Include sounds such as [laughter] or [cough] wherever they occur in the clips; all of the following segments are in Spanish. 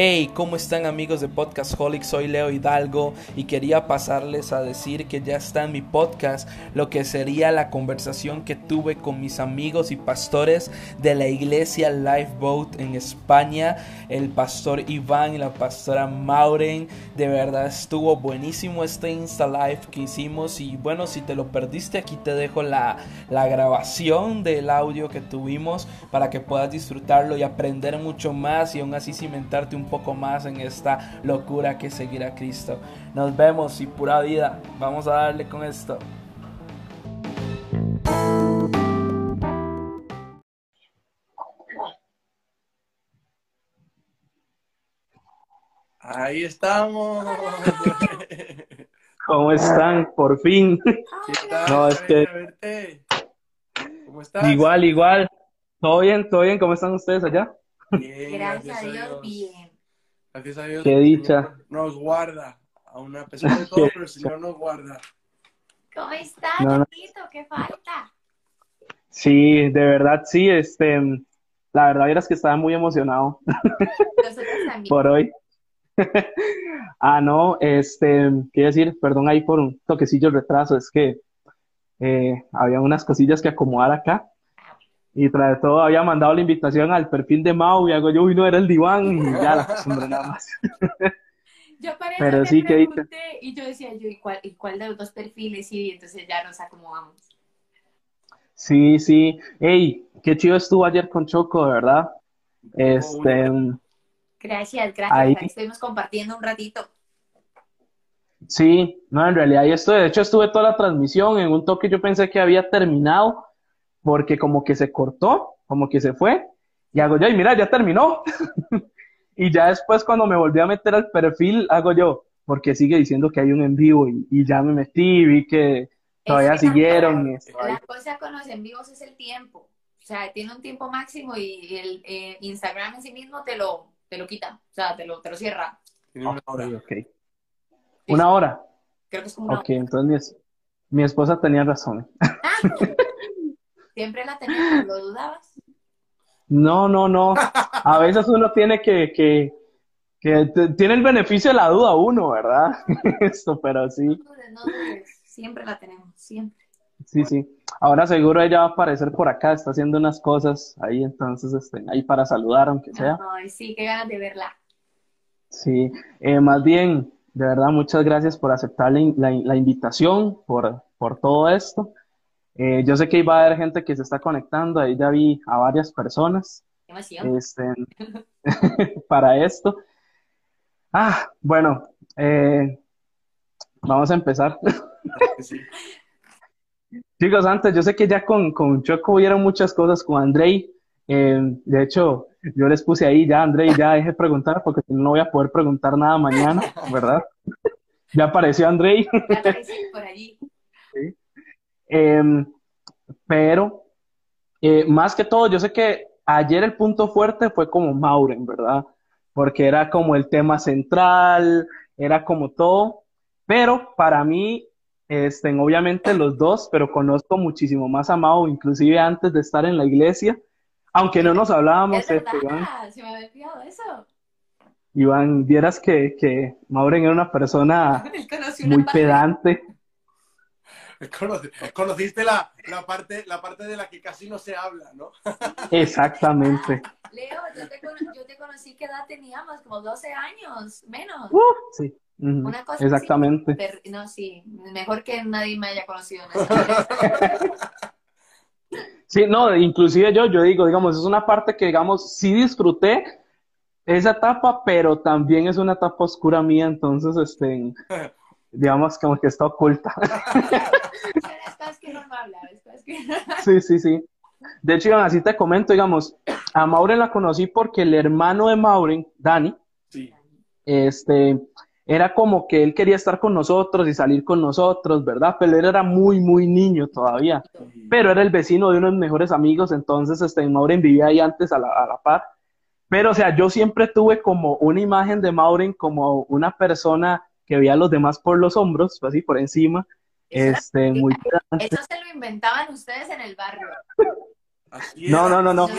Hey, ¿cómo están amigos de Podcast Holic? Soy Leo Hidalgo y quería pasarles a decir que ya está en mi podcast lo que sería la conversación que tuve con mis amigos y pastores de la iglesia Lifeboat en España, el pastor Iván y la pastora Maureen. De verdad estuvo buenísimo este Insta Live que hicimos y bueno, si te lo perdiste aquí te dejo la, la grabación del audio que tuvimos para que puedas disfrutarlo y aprender mucho más y aún así cimentarte un poco más en esta locura que seguir a Cristo. Nos vemos y pura vida. Vamos a darle con esto. Ahí estamos. [laughs] ¿Cómo están? Por fin. No, es que... ¿Cómo estás? Igual, igual. ¿Todo bien? ¿Todo bien? ¿Cómo están ustedes allá? Bien, gracias, a Dios, bien. Gracias a Dios. Qué dicha. Nos guarda. A una pesar de [laughs] todo, pero el Señor nos guarda. ¿Cómo estás, no, ¿Qué falta? Sí, de verdad sí, este, la verdad era que estaba muy emocionado [laughs] por hoy. [laughs] ah, no, este, quiero decir, perdón ahí por un toquecillo de retraso, es que eh, había unas cosillas que acomodar acá y tras todo había mandado la invitación al perfil de Mau y hago yo, uy, no era el diván y ya la costumbre nada más. [laughs] yo paré Pero sí que y yo decía yo, ¿y cuál, ¿y cuál de los dos perfiles? Y entonces ya nos acomodamos. Sí, sí. Ey, qué chido estuvo ayer con Choco, ¿verdad? Este. Gracias, gracias. Ahí estuvimos compartiendo un ratito. Sí, no, en realidad ahí estuve. De hecho, estuve toda la transmisión en un toque. Yo pensé que había terminado porque como que se cortó, como que se fue, y hago yo, y mira, ya terminó. [laughs] y ya después cuando me volví a meter al perfil, hago yo, porque sigue diciendo que hay un en vivo, y, ya me metí, vi que todavía siguieron. La, cosa con los en vivos es el tiempo. O sea, tiene un tiempo máximo y el eh, Instagram en sí mismo te lo, te lo quita, o sea, te lo, te lo cierra. una hora. ¿Una hora? Creo que es como una Ok, entonces mi, esposa tenía razón. ¿Siempre la tenías? ¿Lo dudabas? No, no, no. A veces uno tiene que, que, que tiene el beneficio de la duda uno, ¿verdad? [laughs] Esto, pero sí. No siempre la tenemos, siempre. Sí, sí. Ahora seguro ella va a aparecer por acá, está haciendo unas cosas ahí, entonces estén ahí para saludar, aunque sea. Ay, sí, qué ganas de verla. Sí, eh, más bien, de verdad, muchas gracias por aceptar la, la invitación, por, por todo esto. Eh, yo sé que iba a haber gente que se está conectando, ahí ya vi a varias personas este, [laughs] [laughs] para esto. Ah, bueno, eh, vamos a empezar. [laughs] Chicos, antes, yo sé que ya con, con Choco hubieron muchas cosas con Andrei. Eh, de hecho, yo les puse ahí ya, Andrei, ya deje preguntar porque no voy a poder preguntar nada mañana, ¿verdad? ya apareció Andrei. ya apareció por allí. Em, pero, eh, más que todo, yo sé que ayer el punto fuerte fue como Mauren, ¿verdad? Porque era como el tema central, era como todo, pero para mí, estén obviamente los dos, pero conozco muchísimo más a Mau, inclusive antes de estar en la iglesia, aunque no nos hablábamos. Es este, Iván. se me había olvidado eso. Iván, vieras que, que Mauren era una persona [laughs] muy pedante. [laughs] Conociste la, la, parte, la parte de la que casi no se habla, ¿no? [laughs] Exactamente. Leo, yo te, yo te conocí, ¿qué edad teníamos? Como 12 años, menos. Uh, sí. Una cosa Exactamente. no, sí, mejor que nadie me haya conocido. [laughs] sí, no, inclusive yo, yo digo, digamos, es una parte que, digamos, sí disfruté esa etapa, pero también es una etapa oscura mía, entonces, este, digamos, como que está oculta. Sí, sí, sí. De hecho, así te comento, digamos, a Mauren la conocí porque el hermano de Mauren, Dani, este, era como que él quería estar con nosotros y salir con nosotros, ¿verdad? Pero él era muy, muy niño todavía. Pero era el vecino de unos mejores amigos, entonces, este, Mauren vivía ahí antes a la, a la par. Pero, o sea, yo siempre tuve como una imagen de Mauren como una persona que veía a los demás por los hombros, así por encima, este, muy Eso se lo inventaban ustedes en el barrio. no, no, no, no. Yo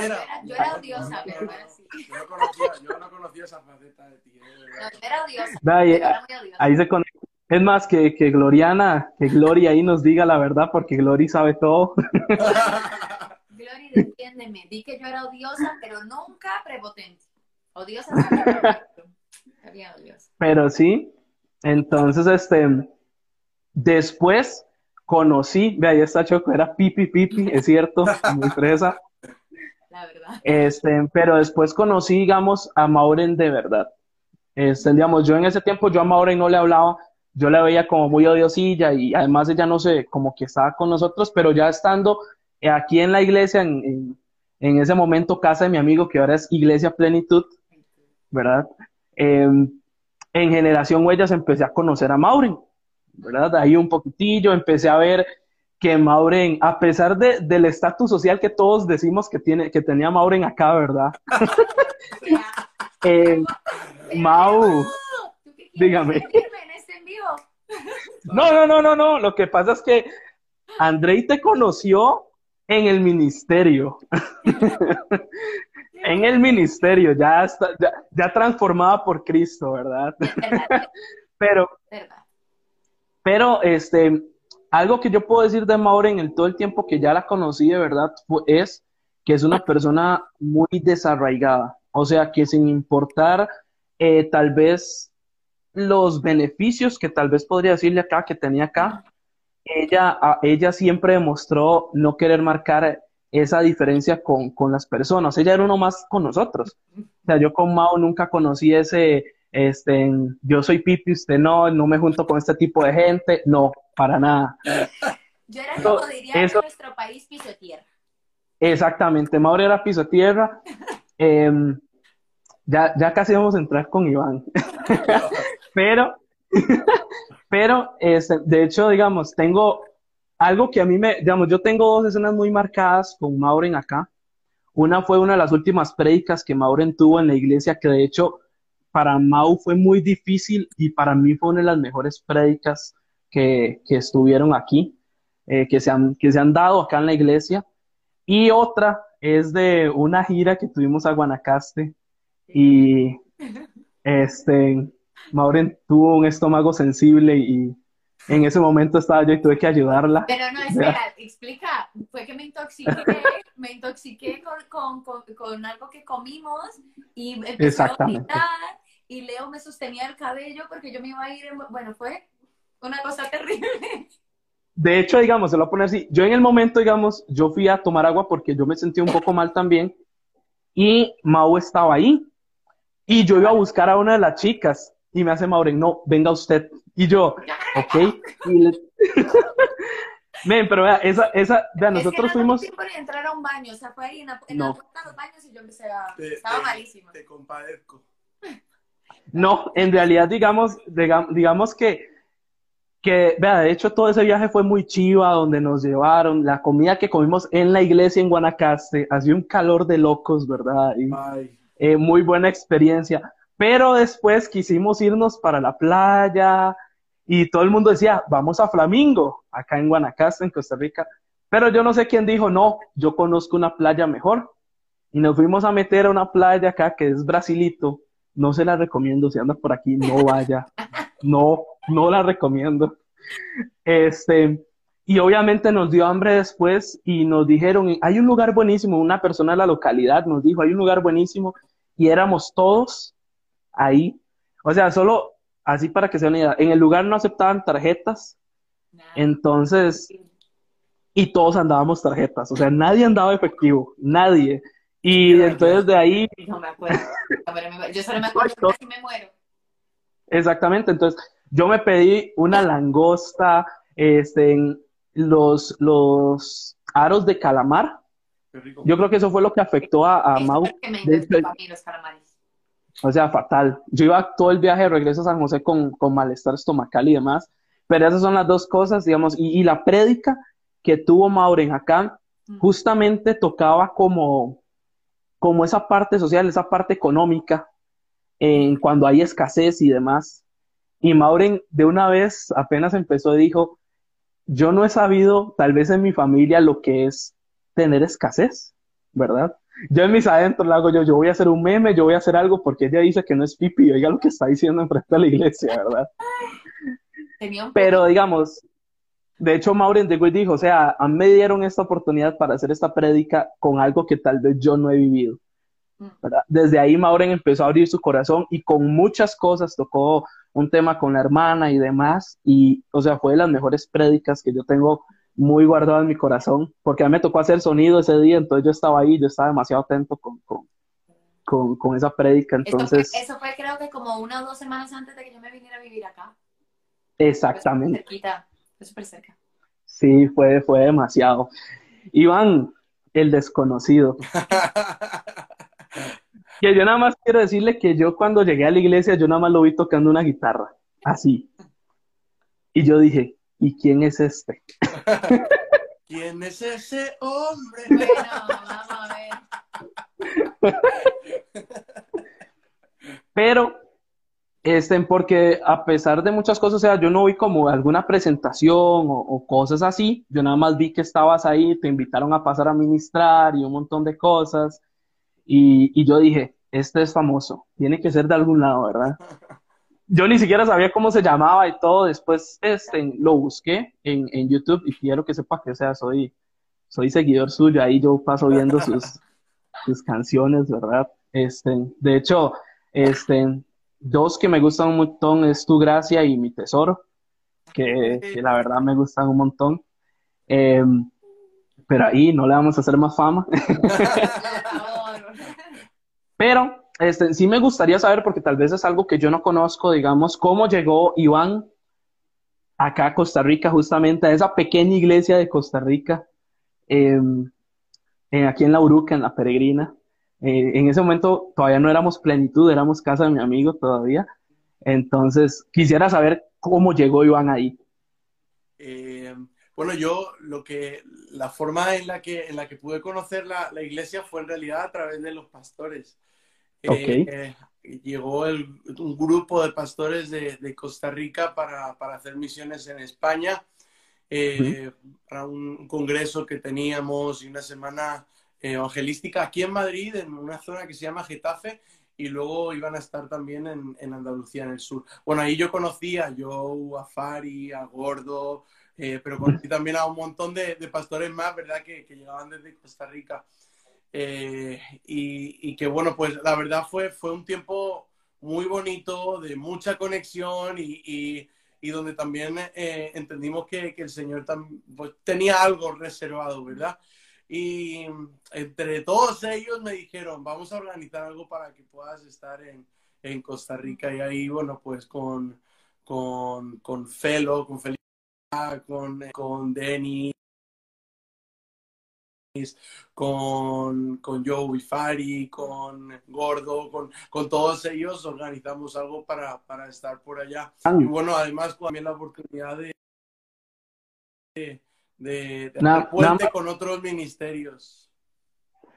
era, odiosa, pero Yo no conocía, yo no conocía esa faceta de ti. eh, No, yo era odiosa. Da, yo era muy odiosa. ahí se conecta. Es más, que, que Gloriana, que Gloria ahí nos diga la verdad, porque Glory sabe todo. [laughs] Glory, defiéndeme. Di que yo era odiosa, pero nunca prepotente. Odiosa odiosa. Pero sí, entonces, este, después conocí, ve ahí está Choco, era Pipi Pipi, es cierto, [laughs] muy fresa. La verdad. Este, pero después conocí, digamos, a Mauren de verdad. Este, digamos, yo en ese tiempo, yo a Mauren no le hablaba, yo la veía como muy odiosilla y además ella no sé, como que estaba con nosotros, pero ya estando aquí en la iglesia, en, en, en ese momento, casa de mi amigo, que ahora es Iglesia Plenitud, ¿verdad? Eh, en Generación Huellas empecé a conocer a Mauren, ¿verdad? Ahí un poquitillo, empecé a ver que Mauren, a pesar de, del estatus social que todos decimos que, tiene, que tenía Mauren acá, ¿verdad? [laughs] Eh, Mau, ¿Tú qué quieres dígame. este no, no, no, no, no, lo que pasa es que Andrei te conoció en el ministerio, [laughs] en el ministerio, ya, está, ya, ya transformada por Cristo, ¿verdad? Verdad, [laughs] Pero verdad. Pero este, algo que yo puedo decir de Maureen en el todo el tiempo que ya la conocí de verdad es que es una [laughs] persona muy desarraigada. O sea, que sin importar eh, tal vez los beneficios que tal vez podría decirle acá, que tenía acá, ella, a- ella siempre demostró no querer marcar esa diferencia con, con las personas. Ella era uno más con nosotros. O sea, yo con Mao nunca conocí ese, este, yo soy Pipi, usted no, no me junto con este tipo de gente. No, para nada. Yo era como diría eso- en nuestro país piso tierra. Exactamente, Mauro era piso tierra. [laughs] Em, ya, ya casi vamos a entrar con Iván. [laughs] Pero, [laughs] pero, este, de hecho, digamos, tengo algo que a mí me, digamos, yo tengo dos escenas muy marcadas con Mauren acá. Una fue una de las últimas prédicas que Mauren tuvo en la iglesia, que de hecho para Mau fue muy difícil y para mí fue una de las mejores prédicas que, que estuvieron aquí, eh, que se han, que se han dado acá en la iglesia. Y otra es de una gira que tuvimos a Guanacaste y [laughs] este, Mauren tuvo un estómago sensible y en ese momento estaba yo y tuve que ayudarla. Pero no, espera, explica. Fue que me intoxiqué, me intoxiqué con, con, con, con algo que comimos y empecé a Exactamente. vomitar y Leo me sostenía el cabello porque yo me iba a ir, en- bueno, fue una cosa terrible. De hecho, digamos, se lo voy a poner así. Yo en el momento, digamos, yo fui a tomar agua porque yo me sentí un poco mal también y Mau estaba ahí. Y yo iba a buscar a una de las chicas y me hace Mauren, no, venga usted. Y yo, ok. Y le- [laughs] Ven, pero vea, esa, esa, vea, Es nosotros que no fuimos, tiempo de entrar a un baño, o sea, fue ahí en la, en No. la puerta de los baños y yo empecé a... Te, Estaba te- malísimo. te compadezco. no, en realidad, digamos, diga- digamos que, que, vea, de hecho, todo ese viaje fue muy chiva, donde nos llevaron, la comida que comimos en la iglesia en Guanacaste, hacía un calor de locos, ¿verdad? Y, Ay, eh, muy buena experiencia. Pero después quisimos irnos para la playa y todo el mundo decía, vamos a Flamingo, acá en Guanacaste, en Costa Rica. Pero yo no sé quién dijo, no, yo conozco una playa mejor. Y nos fuimos a meter a una playa acá que es Brasilito. No se la recomiendo, si anda por aquí, no vaya. No, no la recomiendo. Este, y obviamente nos dio hambre después y nos dijeron, hay un lugar buenísimo, una persona de la localidad nos dijo, hay un lugar buenísimo y éramos todos ahí. O sea, solo así para que se den una idea, en el lugar no aceptaban tarjetas, entonces, y todos andábamos tarjetas, o sea, nadie andaba efectivo, nadie. Y entonces de ahí, No me acuerdo. Yo solo me acuerdo que casi me muero. exactamente, entonces yo me pedí una langosta, este, en los, los aros de calamar. qué rico. Yo creo que eso fue lo que afectó a, a Mau. que me De mí los calamares. O sea, fatal. Yo iba todo el viaje de regreso a San José con, con malestar estomacal y demás. Pero esas son las dos cosas, digamos. Y, y la prédica que tuvo Mauren acá Mm. justamente tocaba como, como esa parte social, esa parte económica, en cuando hay escasez y demás. Y Mauren de una vez apenas empezó dijo, yo no he sabido, tal vez en mi familia, lo que es tener escasez, ¿verdad? Yo en mis adentros le hago yo, yo voy a hacer un meme, yo voy a hacer algo porque ella dice que no es pipi, oiga lo que está diciendo enfrente de la iglesia, ¿verdad? Pero digamos, de hecho Maureen de Güey dijo, o sea, a mí me dieron esta oportunidad para hacer esta prédica con algo que tal vez yo no he vivido. Mm. ¿verdad? Desde ahí Maureen empezó a abrir su corazón y con muchas cosas tocó un tema con la hermana y demás, y o sea, fue de las mejores prédicas que yo tengo muy guardado en mi corazón, porque a mí me tocó hacer sonido ese día, entonces yo estaba ahí, yo estaba demasiado atento con, con, con, con esa prédica, Esto fue- entonces, eso fue creo que como una o dos semanas antes de que yo me viniera a vivir acá. exactamente, Fue cerquita, fue súper cerca. sí, fue, fue demasiado. Iván, el desconocido. [laughs] Que yo nada más quiero decirle que yo cuando llegué a la iglesia, yo nada más lo vi tocando una guitarra, así. Y yo dije, ¿y quién es este? [laughs] ¿Quién es ese hombre? Bueno, vamos a ver. Pero, este, porque a pesar de muchas cosas, o sea, yo no vi como alguna presentación o, o cosas así, yo nada más vi que estabas ahí, te invitaron a pasar a ministrar y un montón de cosas, y, y yo dije, este es famoso, tiene que ser de algún lado, ¿verdad? [laughs] Yo ni siquiera sabía cómo se llamaba y todo, después este, lo busqué en, en YouTube y quiero que sepa que, o sea, soy, soy seguidor suyo, ahí yo paso viendo [laughs] sus, sus canciones, ¿verdad? Este, de hecho, este, dos que me gustan un montón es Tu Gracia y Mi Tesoro, que, que la verdad me gustan un montón. Eh, pero ahí no le vamos a hacer más fama. [laughs] [laughs] Pero este, sí me gustaría saber, porque tal vez es algo que yo no conozco, digamos, cómo llegó Iván acá a Costa Rica, justamente a esa pequeña iglesia de Costa Rica, eh, eh, aquí en La Uruca, en La Peregrina. Eh, en ese momento todavía no éramos plenitud, éramos casa de mi amigo todavía. Entonces, quisiera saber cómo llegó Iván ahí. Eh, bueno, yo lo que la forma en la que en la que pude conocer la, la iglesia fue en realidad a través de los pastores. Eh, Ok. eh, llegó el- un grupo de pastores de, de Costa Rica para, para hacer misiones en España, eh, para un congreso que teníamos y una semana eh, evangelística aquí en Madrid, en una zona que se llama Getafe, y luego iban a estar también en, en Andalucía, en el sur. Bueno, ahí yo conocí a Joe, a Fari, a Gordo, eh, pero conocí también a un montón de, de pastores más, ¿verdad? Que, que llegaban desde Costa Rica. Eh, y, y que bueno, pues la verdad fue, fue un tiempo muy bonito, de mucha conexión y, y, y donde también eh, entendimos que, que el Señor tam- pues, tenía algo reservado, ¿verdad? Y entre todos ellos me dijeron, vamos a organizar algo para que puedas estar en, en Costa Rica. Y ahí, bueno, pues con, con, con Felo, con Felipe, con, con Denny, con, con Joe Fari, con Gordo, con, con todos ellos organizamos algo para, para estar por allá. Y bueno, además también la oportunidad de, de, de, puente nada con otros ministerios.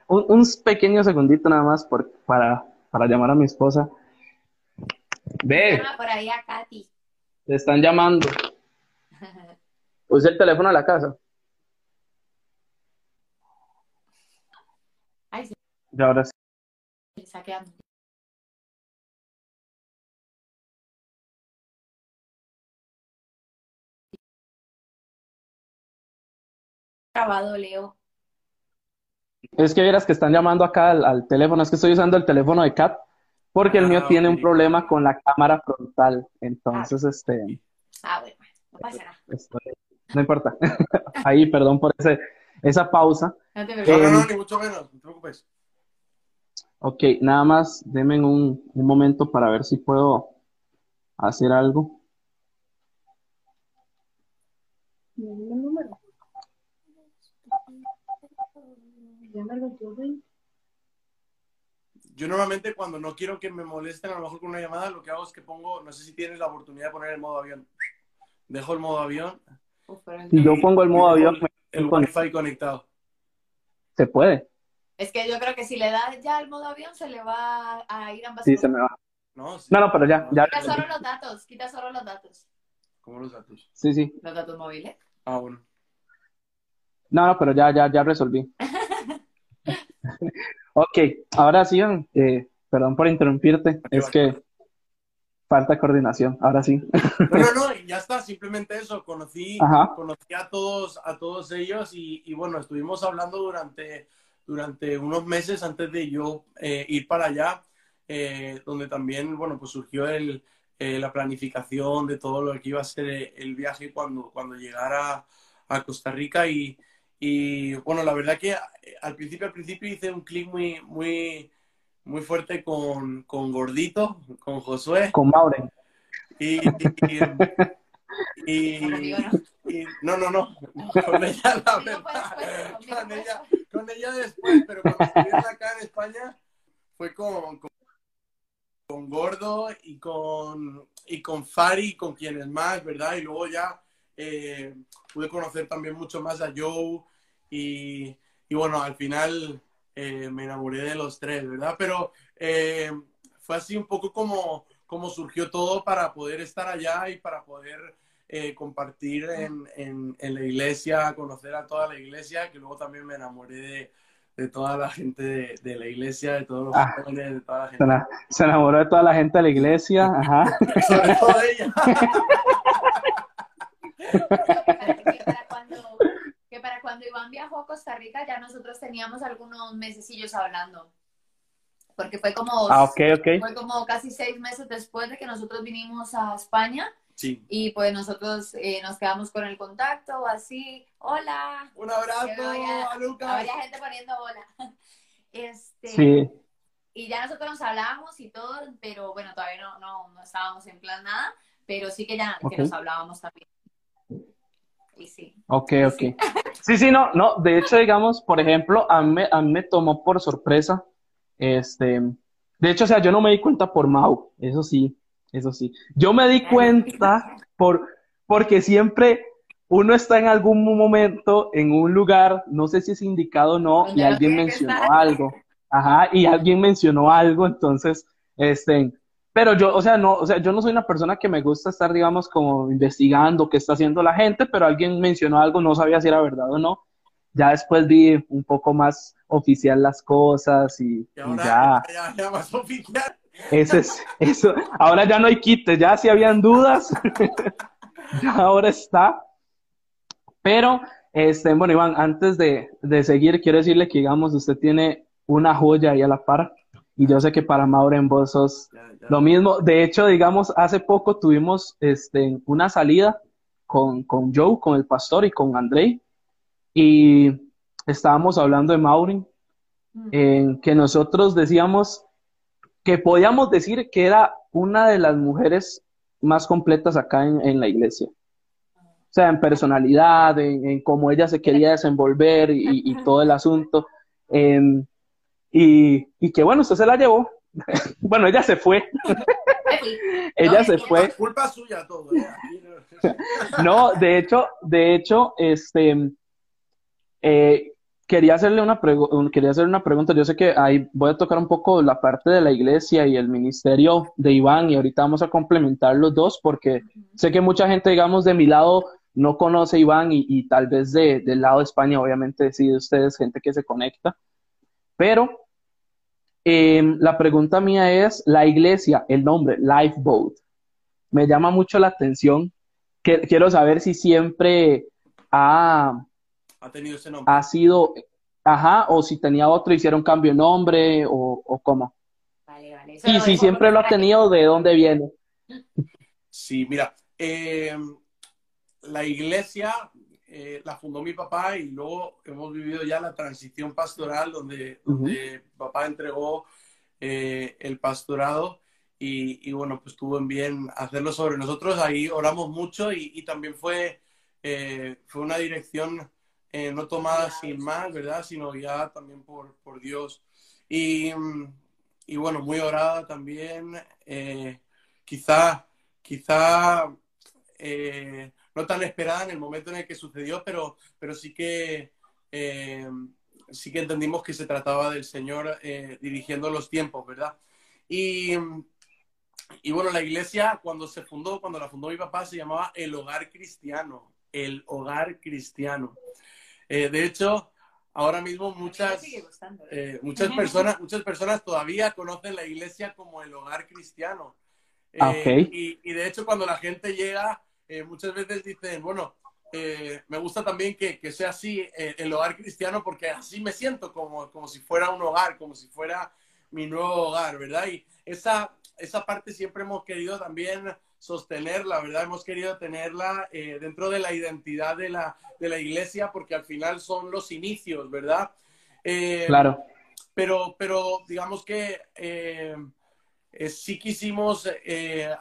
Un, un pequeño segundito nada más por, para, para llamar a mi esposa. Ve, Llama por ahí a Katy. te están llamando. [laughs] Puse el teléfono de la casa. Ay, sí, Y ahora sí. está quedando. Grabado, Leo. Es que vieras que están llamando acá al, al teléfono. Es que estoy usando el teléfono de Kat porque el Ah, mío tiene un problema con la cámara frontal. Entonces, este, Ah, bueno, no pasa nada. estoy- no importa. [laughs] Ahí, perdón por ese, esa pausa. No te No, no, no, Em, ni mucho menos, no te preocupes. Ok, nada más denme un, un momento para ver si puedo hacer algo. Yo normalmente cuando no quiero que me molesten a lo mejor con una llamada, lo que hago es que pongo, no sé si tienes la oportunidad de poner el modo avión. Dejo el modo avión, Si yo pongo el modo avión, me- el wifi conectado. se puede. Es que yo creo que si le das ya el modo avión, se le va a ir ambas Sí, cosas. se me va. No, Sí. No, no, pero ya, ya. Quita solo los datos, quita solo los datos. ¿Cómo los datos? Sí, sí. Los datos móviles. Ah, bueno. No, no, pero ya, ya, ya resolví. [laughs] Ok, ahora sí, eh, perdón por interrumpirte, es que falta coordinación, ahora sí. No, no, no, [laughs] ya está, simplemente eso, conocí, conocí a todos, a todos ellos y, bueno, estuvimos hablando durante, durante unos meses antes de yo eh, ir para allá, eh, donde también, bueno, pues surgió el, la planificación de todo lo que iba a ser el viaje cuando, cuando llegara a Costa Rica. Y, y bueno, la verdad que al principio, al principio hice un clic muy, muy, muy fuerte con, con Gordito, con Josué. Con Mauren. Y, [laughs] y, no, no, no, [laughs] con ella la verdad, con ella, con ella después, pero cuando estuvieron acá en España fue con, con, Gordo y con, y con Fari, con quienes más, ¿verdad? Y luego ya eh, pude conocer también mucho más a Joe y, bueno, al final eh, me enamoré de los tres, ¿verdad? Pero eh, fue así un poco como, como surgió todo para poder estar allá y para poder eh, compartir en, en, la iglesia, conocer a toda la iglesia, que luego también me enamoré de, de toda la gente de, la iglesia, de todos los ah, jóvenes, de toda la gente. Se enamoró de toda la gente de la iglesia, ajá. [laughs] Sobre todo ella. cuando Iván viajó a Costa Rica, ya nosotros teníamos algunos mesecillos hablando. Porque fue como, ah, okay, okay. fue como casi seis meses después de que nosotros vinimos a España. Sí. Y pues nosotros eh, nos quedamos con el contacto, así, hola. Un abrazo a Lucas. Había gente poniendo hola. [laughs] Este, sí. Y ya nosotros nos hablábamos y todo, pero bueno, todavía no, no, no estábamos en plan nada, pero sí que ya que nos hablábamos también. Y sí. Ok, ok. [laughs] Sí, sí, no, no. De hecho, digamos, por ejemplo, a mí, a me tomó por sorpresa. Este, de hecho, o sea, yo no me di cuenta por Mau, eso sí, eso sí. Yo me di cuenta por, porque siempre uno está en algún momento en un lugar, no sé si es indicado o no, y alguien mencionó algo. Ajá, y alguien mencionó algo, entonces, este, pero yo, o sea, no, o sea, yo no soy una persona que me gusta estar, digamos, como investigando qué está haciendo la gente, pero alguien mencionó algo, no sabía si era verdad o no. Ya después vi un poco más oficial las cosas y, ya. Ya, más oficial. Ese es, eso. Ahora ya no hay quites, ya si habían dudas, [laughs] ya ahora está. Pero, este, bueno, Iván, antes de, de seguir, quiero decirle que, digamos, usted tiene una joya ahí a la par y yo sé que para Mauro vos sos lo mismo. De hecho, digamos, hace poco tuvimos este, una salida con, con Joe, con el pastor y con Andrei. Y estábamos hablando de Maureen, mm. en que nosotros decíamos que podíamos decir que era una de las mujeres más completas acá en, la iglesia. O sea, en personalidad, en, cómo ella se quería desenvolver y, y todo el asunto. Y, y que bueno, usted se la llevó. [laughs] bueno, ella se fue. [laughs] ella se fue. Culpa suya todo. ¿eh? [laughs] no, de hecho, de hecho, este, eh, quería hacerle una quería hacerle una pregunta. Yo sé que ahí voy a tocar un poco la parte de la iglesia y el ministerio de Iván y ahorita vamos a complementar los dos porque sé que mucha gente, digamos, de mi lado no conoce a Iván y, y tal vez de, del lado de España, obviamente, sí, de ustedes, gente que se conecta. Pero Em, la pregunta mía es, la iglesia, el nombre, Lifeboat, me llama mucho la atención. Que, quiero saber si siempre ha, ha tenido ese nombre. Ha sido, ajá, o si tenía otro, hicieron cambio de nombre, o, o cómo. Vale, vale. y si siempre lo ha tenido, ¿de dónde viene? Sí, mira, em, la iglesia eh, la fundó mi papá y luego hemos vivido ya la transición pastoral donde, papá entregó eh, el pastorado y, bueno, pues tuvo en bien hacerlo sobre nosotros. Ahí oramos mucho y, también fue, eh, fue una dirección no tomada sin más, ¿verdad? Sino ya también por, por Dios. Y, y, bueno, muy orada también. quizá, quizá no tan esperada en el momento en el que sucedió, pero, pero sí que eh, sí que entendimos que se trataba del Señor eh, dirigiendo los tiempos, ¿verdad? Y, y, bueno, la iglesia cuando se fundó, cuando la fundó mi papá, se llamaba el Hogar Cristiano, el Hogar Cristiano. Eh, de hecho, ahora mismo muchas, eh, muchas, personas, muchas personas todavía conocen la iglesia como el hogar cristiano. Ah, eh, y, de hecho cuando la gente llega, eh, muchas veces dicen, bueno, me gusta también que, que sea así el hogar cristiano porque así me siento como, como si fuera un hogar, como si fuera mi nuevo hogar, ¿verdad? Y esa, esa parte siempre hemos querido también sostenerla, ¿verdad? Hemos querido tenerla eh, dentro de la identidad de la, de la iglesia porque al final son los inicios, ¿verdad? Eh, claro. Pero, pero digamos que eh, sí quisimos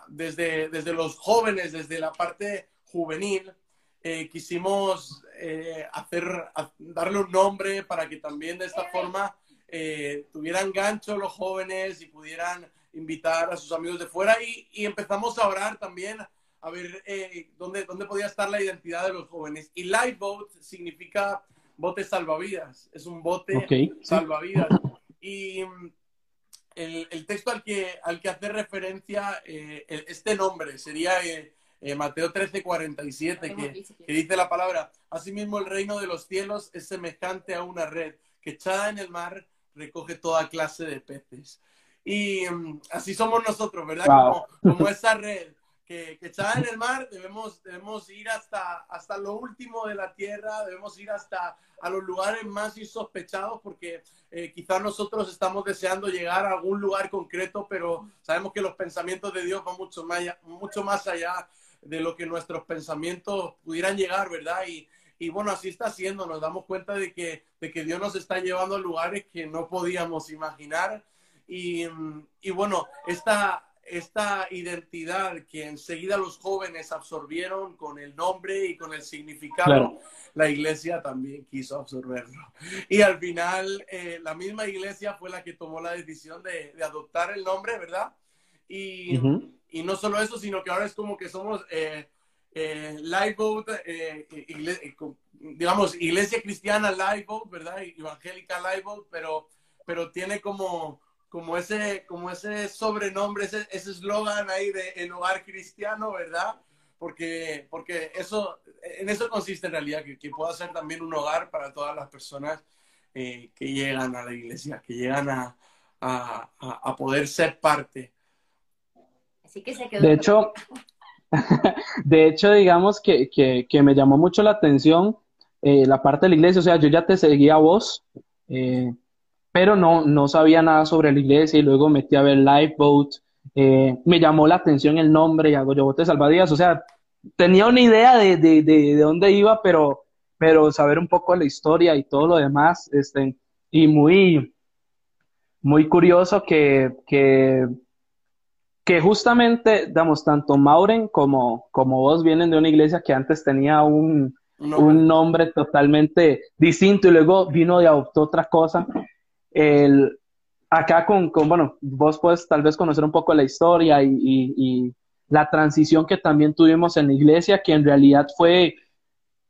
desde, desde los jóvenes, desde la parte juvenil, quisimos hacer, darle un nombre para que también de esta forma tuvieran gancho los jóvenes y pudieran invitar a sus amigos de fuera y, empezamos a orar también a ver eh, dónde, dónde podía estar la identidad de los jóvenes. Y Lifeboat significa bote salvavidas, es un bote salvavidas. Y mm, el, el, texto al que, al que hace referencia eh, este nombre sería eh, Mateo 13, 47, que, que dice la palabra, asimismo el reino de los cielos es semejante a una red que echada en el mar recoge toda clase de peces. Y mm, así somos nosotros, ¿verdad? Como, esa red que, que está en el mar, debemos, debemos ir hasta, hasta lo último de la tierra, debemos ir hasta a los lugares más insospechados porque eh, quizás nosotros estamos deseando llegar a algún lugar concreto, pero sabemos que los pensamientos de Dios van mucho más, mucho más allá de lo que nuestros pensamientos pudieran llegar, ¿verdad? Y, y bueno, así está siendo, nos damos cuenta de que, de que Dios nos está llevando a lugares que no podíamos imaginar y, bueno, esta, esta identidad que enseguida los jóvenes absorbieron con el nombre y con el significado, la iglesia también quiso absorberlo. Y al final, eh, la misma iglesia fue la que tomó la decisión de, adoptar el nombre, ¿verdad? Y, y, no solo eso, sino que ahora es como que somos eh, eh, Lifeboat, eh, digamos, iglesia cristiana Lifeboat, ¿verdad? Evangélica Lifeboat, pero, pero tiene como como ese, como ese sobrenombre, ese eslogan ahí de el hogar cristiano, ¿verdad? Porque, porque eso, en eso consiste en realidad, que, que pueda ser también un hogar para todas las personas eh, que llegan a la iglesia, que llegan a, a, a, poder ser parte. Así que se quedó. De hecho, [laughs] de hecho, digamos que, que, que, me llamó mucho la atención eh, la parte de la iglesia, o sea, yo ya te seguía a vos. Eh, pero no, no sabía nada sobre la iglesia y luego metí a ver Lifeboat. Eh, me llamó la atención el nombre y hago yo bote salvadías. O sea, tenía una idea de, de, de, dónde iba, pero, pero saber un poco la historia y todo lo demás. Este, y muy, muy curioso que, que, que justamente, digamos, tanto Mauren como, como vos vienen de una iglesia que antes tenía un, un nombre totalmente distinto y luego vino y adoptó otra cosa el, acá con, con, bueno, vos puedes tal vez conocer un poco la historia y, la transición que también tuvimos en la iglesia, que en realidad fue,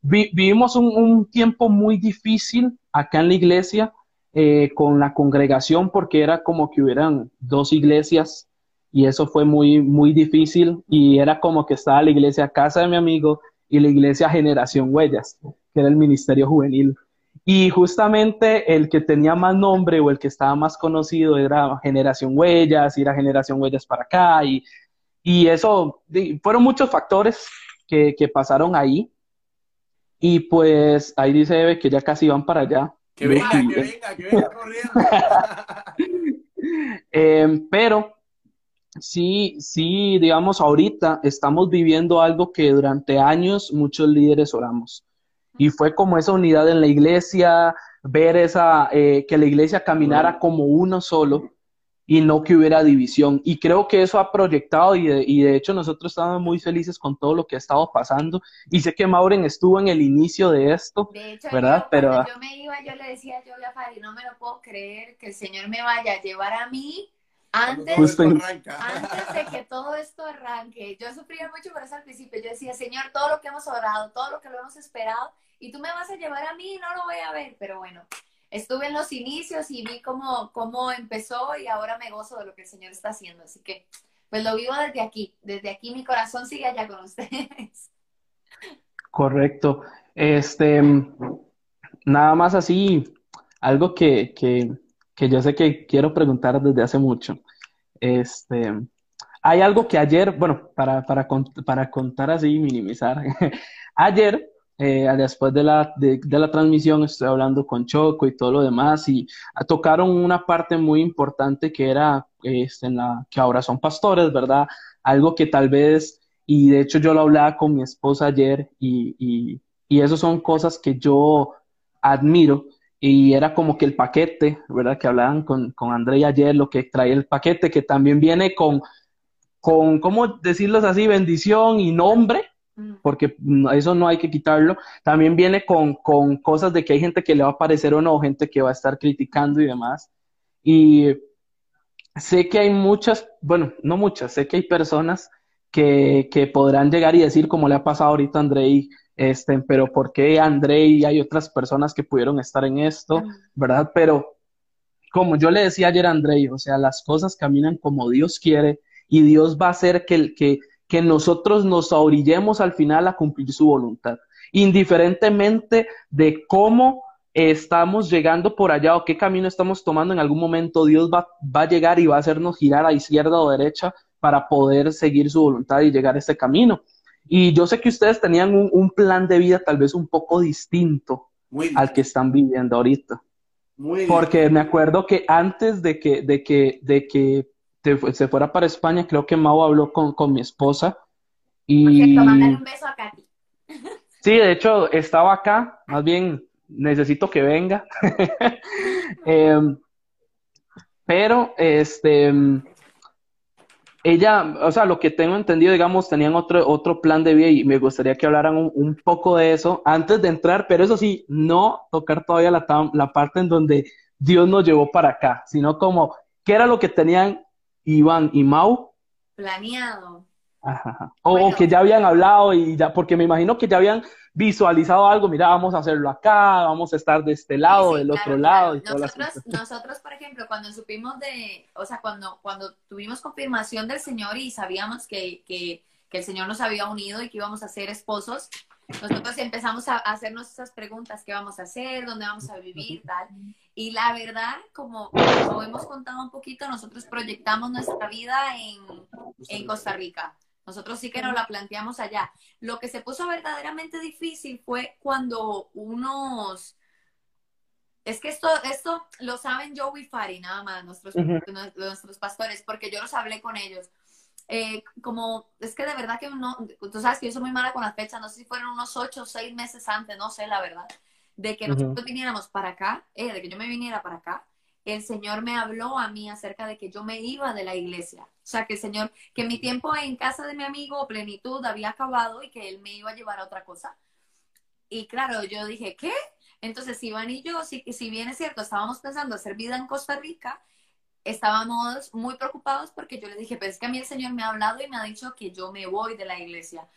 vivimos un, un, tiempo muy difícil acá en la iglesia eh, con la congregación, porque era como que hubieran dos iglesias y eso fue muy, muy difícil y era como que estaba la iglesia Casa de mi amigo y la iglesia Generación Huellas, que era el ministerio juvenil. Y justamente el que tenía más nombre o el que estaba más conocido era Generación Huellas, y era Generación Huellas para acá, y, y eso, fueron muchos factores que, que, pasaron ahí. Y pues ahí dice Eve que ya casi van para allá. Que venga, que venga, que venga corriendo. [laughs] eh, pero sí, sí, digamos, ahorita estamos viviendo algo que durante años muchos líderes oramos y fue como esa unidad en la iglesia, ver esa, eh, que la iglesia caminara como uno solo y no que hubiera división. Y creo que eso ha proyectado y de, y de hecho nosotros estamos muy felices con todo lo que ha estado pasando. Y sé que Mauren estuvo en el inicio de esto, de hecho, ¿verdad? Yo, Pero yo me iba, yo le decía yo a Fari, no me lo puedo creer que el Señor me vaya a llevar a mí antes, antes de que todo esto arranque. Yo sufría mucho por eso al principio. Yo decía, Señor, todo lo que hemos orado, todo lo que lo hemos esperado, y tú me vas a llevar a mí, no lo voy a ver, pero bueno, estuve en los inicios y vi cómo, cómo empezó y ahora me gozo de lo que el Señor está haciendo. Así que, pues lo vivo desde aquí, desde aquí mi corazón sigue allá con ustedes. [laughs] Correcto. Este, nada más así, algo que, que, que yo sé que quiero preguntar desde hace mucho. Este, hay algo que ayer, bueno, para, para, para contar así, minimizar, [laughs] ayer, eh, después de la, de, la transmisión, estoy hablando con Choco y todo lo demás, y tocaron una parte muy importante que era, este, en la, que ahora son pastores, ¿verdad? Algo que tal vez, y de hecho yo lo hablaba con mi esposa ayer, y, y, y eso son cosas que yo admiro, y era como que el paquete, ¿verdad? Que hablaban con, con André ayer, lo que trae el paquete, que también viene con con, ¿cómo decirlo así? Bendición y nombre. Porque eso no hay que quitarlo. También viene con, con cosas de que hay gente que le va a parecer o no, gente que va a estar criticando y demás. Y sé que hay muchas, bueno, no muchas, sé que hay personas que, que podrán llegar y decir, como le ha pasado ahorita a Andrei, este, pero ¿por qué Andrei y hay otras personas que pudieron estar en esto, mm. verdad? Pero como yo le decía ayer a Andrei, o sea, las cosas caminan como Dios quiere y Dios va a hacer que, que, que nosotros nos orillemos al final a cumplir su voluntad, indiferentemente de cómo estamos llegando por allá o qué camino estamos tomando, en algún momento Dios va, va a llegar y va a hacernos girar a izquierda o derecha para poder seguir su voluntad y llegar a ese camino. Y yo sé que ustedes tenían un, plan de vida tal vez un poco distinto al que están viviendo ahorita. Porque me acuerdo que antes de que, de que, de que se fuera para España, creo que Mau habló con, con mi esposa. Y... un beso a Katy. [laughs] Sí, de hecho, estaba acá, más bien necesito que venga. [laughs] Em, pero, este, ella, o sea, lo que tengo entendido, digamos, tenían otro, otro plan de vida y me gustaría que hablaran un, un poco de eso antes de entrar, pero eso sí, no tocar todavía la, la parte en donde Dios nos llevó para acá, sino como qué era lo que tenían Iván y Mau. Planeado. O, que ya habían hablado y ya, porque me imagino que ya habían visualizado algo, mira, vamos a hacerlo acá, vamos a estar de este lado, del otro lado. nosotros, nosotros, por ejemplo, cuando supimos de, o sea, cuando, cuando tuvimos confirmación del Señor y sabíamos que, que, que el Señor nos había unido y que íbamos a ser esposos, nosotros empezamos a hacernos esas preguntas, ¿qué vamos a hacer? ¿Dónde vamos a vivir? Tal. Y la verdad, como, como hemos contado un poquito, nosotros proyectamos nuestra vida en, en Costa Rica. Nosotros sí que nos la planteamos allá. Lo que se puso verdaderamente difícil fue cuando unos... Es que esto, esto lo saben Joe y Fari, nada más, nuestros, nuestros pastores, porque yo los hablé con ellos. Eh, como, es que de verdad que no, tú sabes que yo soy muy mala con las fechas, no sé si fueron unos ocho o seis meses antes, no sé la verdad, de que nosotros viniéramos para acá, eh, de que yo me viniera para acá, el Señor me habló a mí acerca de que yo me iba de la iglesia. O sea, que el Señor, que mi tiempo en casa de mi amigo, plenitud, había acabado y que Él me iba a llevar a otra cosa. Y claro, yo dije, ¿qué? Entonces, Iván y yo, si, si bien es cierto, estábamos pensando hacer vida en Costa Rica, estábamos muy preocupados porque yo le dije, pues es que a mí el Señor me ha hablado y me ha dicho que yo me voy de la iglesia.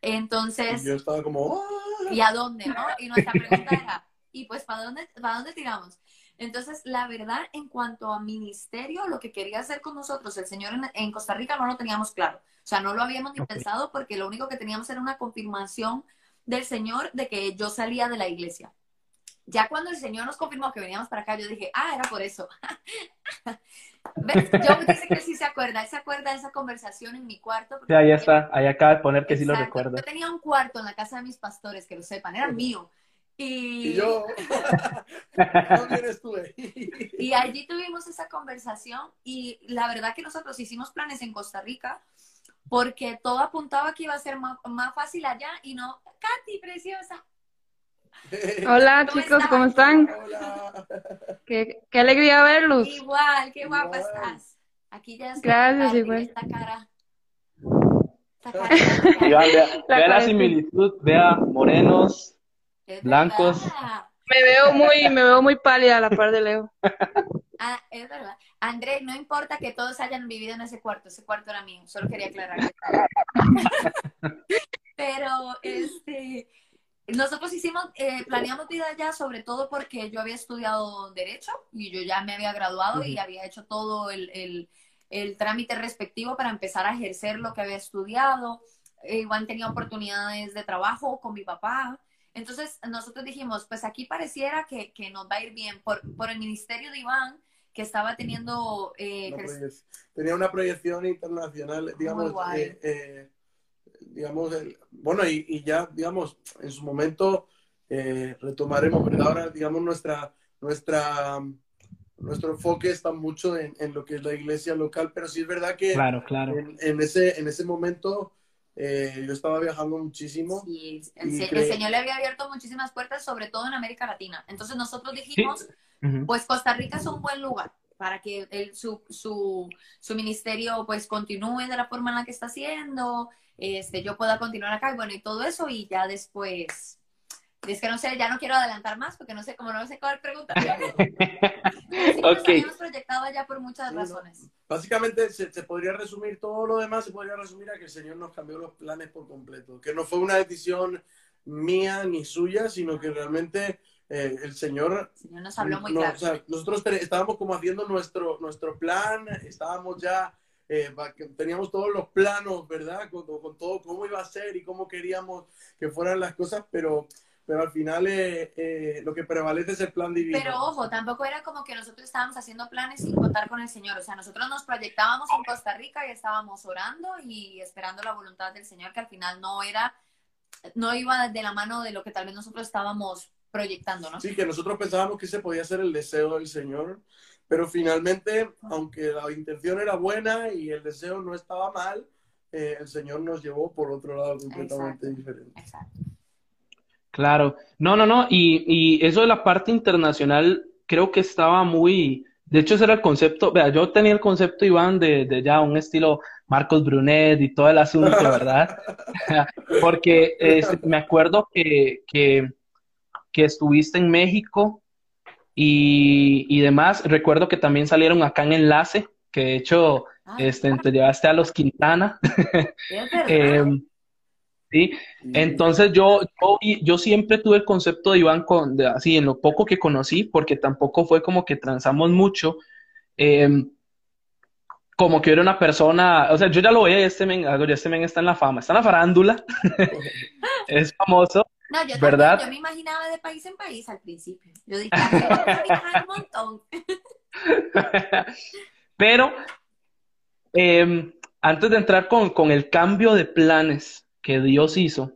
Entonces... yo estaba como... ¿Y a dónde, no? Y nuestra pregunta era, ¿y pues para dónde, para dónde tiramos? Entonces, la verdad, en cuanto a ministerio, lo que quería hacer con nosotros, el Señor en, Costa Rica no lo teníamos claro. O sea, no lo habíamos ni pensado porque lo único que teníamos era una confirmación del Señor de que yo salía de la iglesia ya cuando el Señor nos confirmó que veníamos para acá, yo dije, ah, era por eso. [laughs] ¿Ves? Yo dice que sí se acuerda, él se acuerda de esa conversación en mi cuarto. Sí, ahí está, ahí acaba de poner que sí lo recuerdo. Yo tenía un cuarto en la casa de mis pastores, que lo sepan, era mío. Y, yo, [laughs] ¿dónde estuve? y allí tuvimos esa conversación y la verdad que nosotros hicimos planes en Costa Rica porque todo apuntaba que iba a ser más, más fácil allá y no, Katy, preciosa, Hola chicos, ¿cómo están? Hola. Qué, qué, alegría verlos. Igual, qué guapa estás. Aquí ya está. Gracias, igual. Esta cara. vea, la similitud, vea morenos, blancos. Me veo muy, me veo muy pálida a la par de Leo. [laughs] Ah, es verdad. André, no importa que todos hayan vivido en ese cuarto, ese cuarto era mío, solo quería aclarar. [laughs] Pero, este, nosotros hicimos, eh, planeamos vida ya sobre todo porque yo había estudiado Derecho y yo ya me había graduado y había hecho todo el, trámite respectivo para empezar a ejercer lo que había estudiado. Eh, igual tenía oportunidades de trabajo con mi papá. Entonces nosotros dijimos, pues aquí pareciera que, que nos va a ir bien por, por el ministerio de Iván, que estaba teniendo... Eh, tenía una proyección internacional, digamos, eh, eh, digamos, bueno, y, y, ya, digamos, en su momento retomaremos, pero ahora, digamos, nuestra, nuestra, nuestro enfoque está mucho en, en, lo que es la iglesia local, pero sí es verdad que claro, claro. En, en ese, en ese momento eh, yo estaba viajando muchísimo. Sí, el, Señor le había abierto muchísimas puertas, sobre todo en América Latina. Entonces nosotros dijimos, pues Costa Rica es un buen lugar para que el, su, su, su, ministerio pues continúe de la forma en la que está haciendo, este, yo pueda continuar acá y bueno, y todo eso y ya después es que no sé, ya no quiero adelantar más porque no sé cómo no sé cuál pregunta. [laughs] sí, okay. hemos proyectado ya por muchas razones. Básicamente se, podría resumir todo lo demás, se podría resumir a que el Señor nos cambió los planes por completo. Que no fue una decisión mía ni suya, sino que realmente eh, el Señor, el Señor nos habló muy claro. O sea, nosotros estábamos como haciendo nuestro, nuestro plan, estábamos ya eh, teníamos todos los planos, ¿verdad? Con, con, todo cómo iba a ser y cómo queríamos que fueran las cosas, pero pero al final eh, eh, lo que prevalece es el plan divino. Pero ojo, tampoco era como que nosotros estábamos haciendo planes sin contar con el Señor. O sea, nosotros nos proyectábamos en Costa Rica y estábamos orando y esperando la voluntad del Señor, que al final no era, no iba de la mano de lo que tal vez nosotros estábamos proyectando, ¿no? Sí, que nosotros pensábamos que ese podía ser el deseo del Señor, pero finalmente, aunque la intención era buena y el deseo no estaba mal, eh, el Señor nos llevó por otro lado completamente diferente. Exacto. Claro, no, no, no, y, y eso de la parte internacional creo que estaba muy, de hecho ese era el concepto, vea, yo tenía el concepto, Iván, de, de ya un estilo Marcos Brunet y todo el asunto, ¿verdad? [laughs] Porque este, me acuerdo que, que, que, estuviste en México y, y, demás, recuerdo que también salieron acá en Enlace, que de hecho ah, este, te llevaste a los Quintana. [laughs] eh, ¿sí? Entonces yo, yo, siempre tuve el concepto de Iván con, de, así en lo poco que conocí, porque tampoco fue como que transamos mucho, em, como que era una persona, o sea, yo ya lo veía, este men, este men está en la fama, está en la farándula, [laughs] es famoso. No, yo ¿verdad? yo me imaginaba de país en país al principio. Yo dije, un montón. [laughs] Pero em, antes de entrar con, con el cambio de planes, que Dios hizo.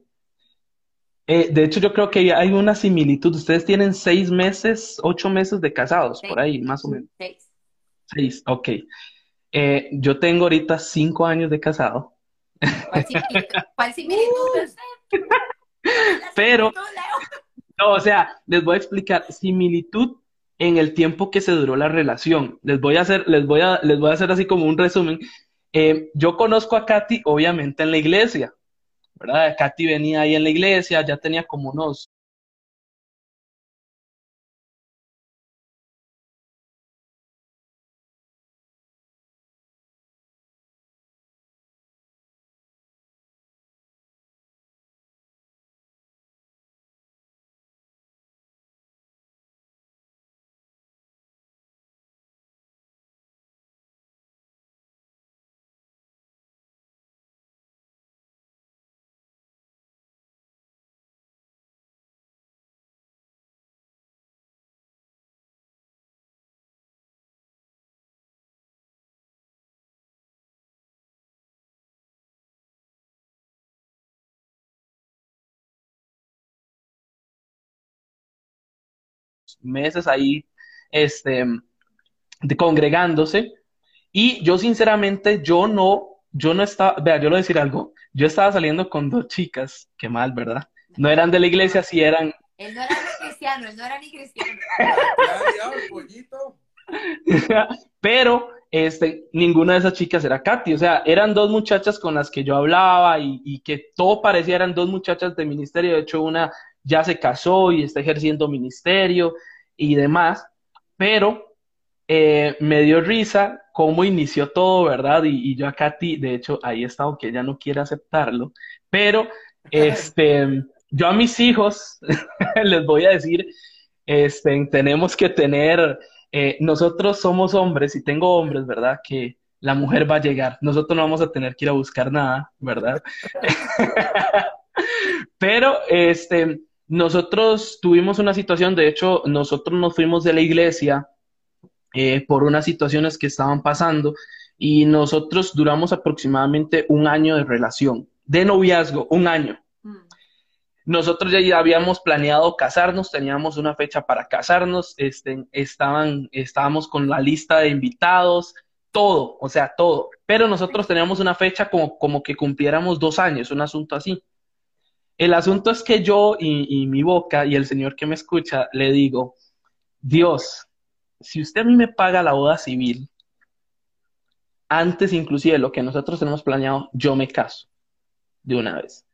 Eh, de hecho, yo creo que hay una similitud. Ustedes tienen seis meses, ocho meses de casados, por ahí, más o menos. Seis. Seis, ok. Eh, yo tengo ahorita cinco años de casado. ¿Cuál similitud? [laughs] [laughs] Pero, no, o sea, les voy a explicar similitud en el tiempo que se duró la relación. Les voy a hacer, les voy a, les voy a hacer así como un resumen. Eh, yo conozco a Katy, obviamente, en la iglesia. ¿verdad? Katy venía ahí en la iglesia, ya tenía como unos meses ahí este, congregándose. Y yo sinceramente, yo no, yo no estaba, vea, yo le voy a decir algo, yo estaba saliendo con dos chicas, qué mal, ¿verdad? No eran de la iglesia, sí eran... Él no era ni cristiano, él no era ni cristiano. [laughs] Pero este, ninguna de esas chicas era Katy, o sea, eran dos muchachas con las que yo hablaba y, y, que todo parecía eran dos muchachas de ministerio, de hecho una ya se casó y está ejerciendo ministerio y demás, pero eh, me dio risa cómo inició todo, ¿verdad? Y, yo a Katy, de hecho, ahí está, aunque ella no quiere aceptarlo, pero [laughs] este, yo a mis hijos [laughs] les voy a decir, este, tenemos que tener, eh, nosotros somos hombres y tengo hombres, ¿verdad? Que la mujer va a llegar, nosotros no vamos a tener que ir a buscar nada, ¿verdad? [laughs] pero, este, nosotros tuvimos una situación, de hecho, nosotros nos fuimos de la iglesia eh, por unas situaciones que estaban pasando y nosotros duramos aproximadamente un año de relación, de noviazgo, un año. Mm. Nosotros ya habíamos planeado casarnos, teníamos una fecha para casarnos, este, estaban, estábamos con la lista de invitados, todo, o sea, todo. Pero nosotros teníamos una fecha como, como que cumpliéramos dos años, un asunto así. El asunto es que yo y, mi boca y el Señor que me escucha le digo, Dios, si usted a mí me paga la boda civil, antes inclusive de lo que nosotros tenemos planeado, yo me caso de una vez.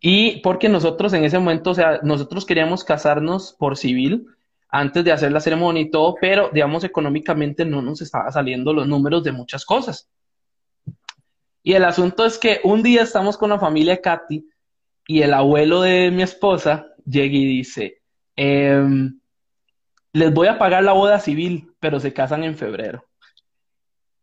Y porque nosotros en ese momento, o sea, nosotros queríamos casarnos por civil, antes de hacer la ceremonia y todo, pero digamos económicamente no nos estaba saliendo los números de muchas cosas. Y el asunto es que un día estamos con la familia de Katy y el abuelo de mi esposa llega y dice, em, les voy a pagar la boda civil, pero se casan en febrero.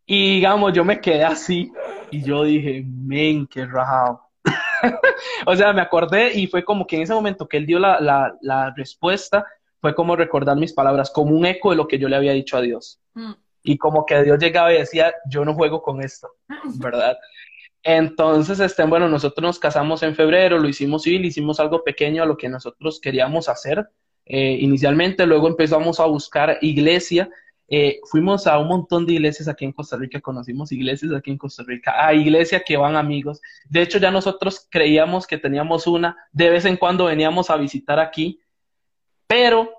Y digamos, yo me quedé así y yo dije, men, qué rajado. [laughs] o sea, me acordé y fue como que en ese momento que él dio la, la, la respuesta, fue como recordar mis palabras, como un eco de lo que yo le había dicho a Dios. Mm. Y como que Dios llegaba y decía, yo no juego con esto, [laughs] ¿verdad? Entonces, este, bueno, nosotros nos casamos en febrero, lo hicimos civil, hicimos algo pequeño a lo que nosotros queríamos hacer eh, inicialmente, luego empezamos a buscar iglesia, eh, fuimos a un montón de iglesias aquí en Costa Rica, conocimos iglesias aquí en Costa Rica, a iglesia que van amigos, de hecho ya nosotros creíamos que teníamos una, de vez en cuando veníamos a visitar aquí, pero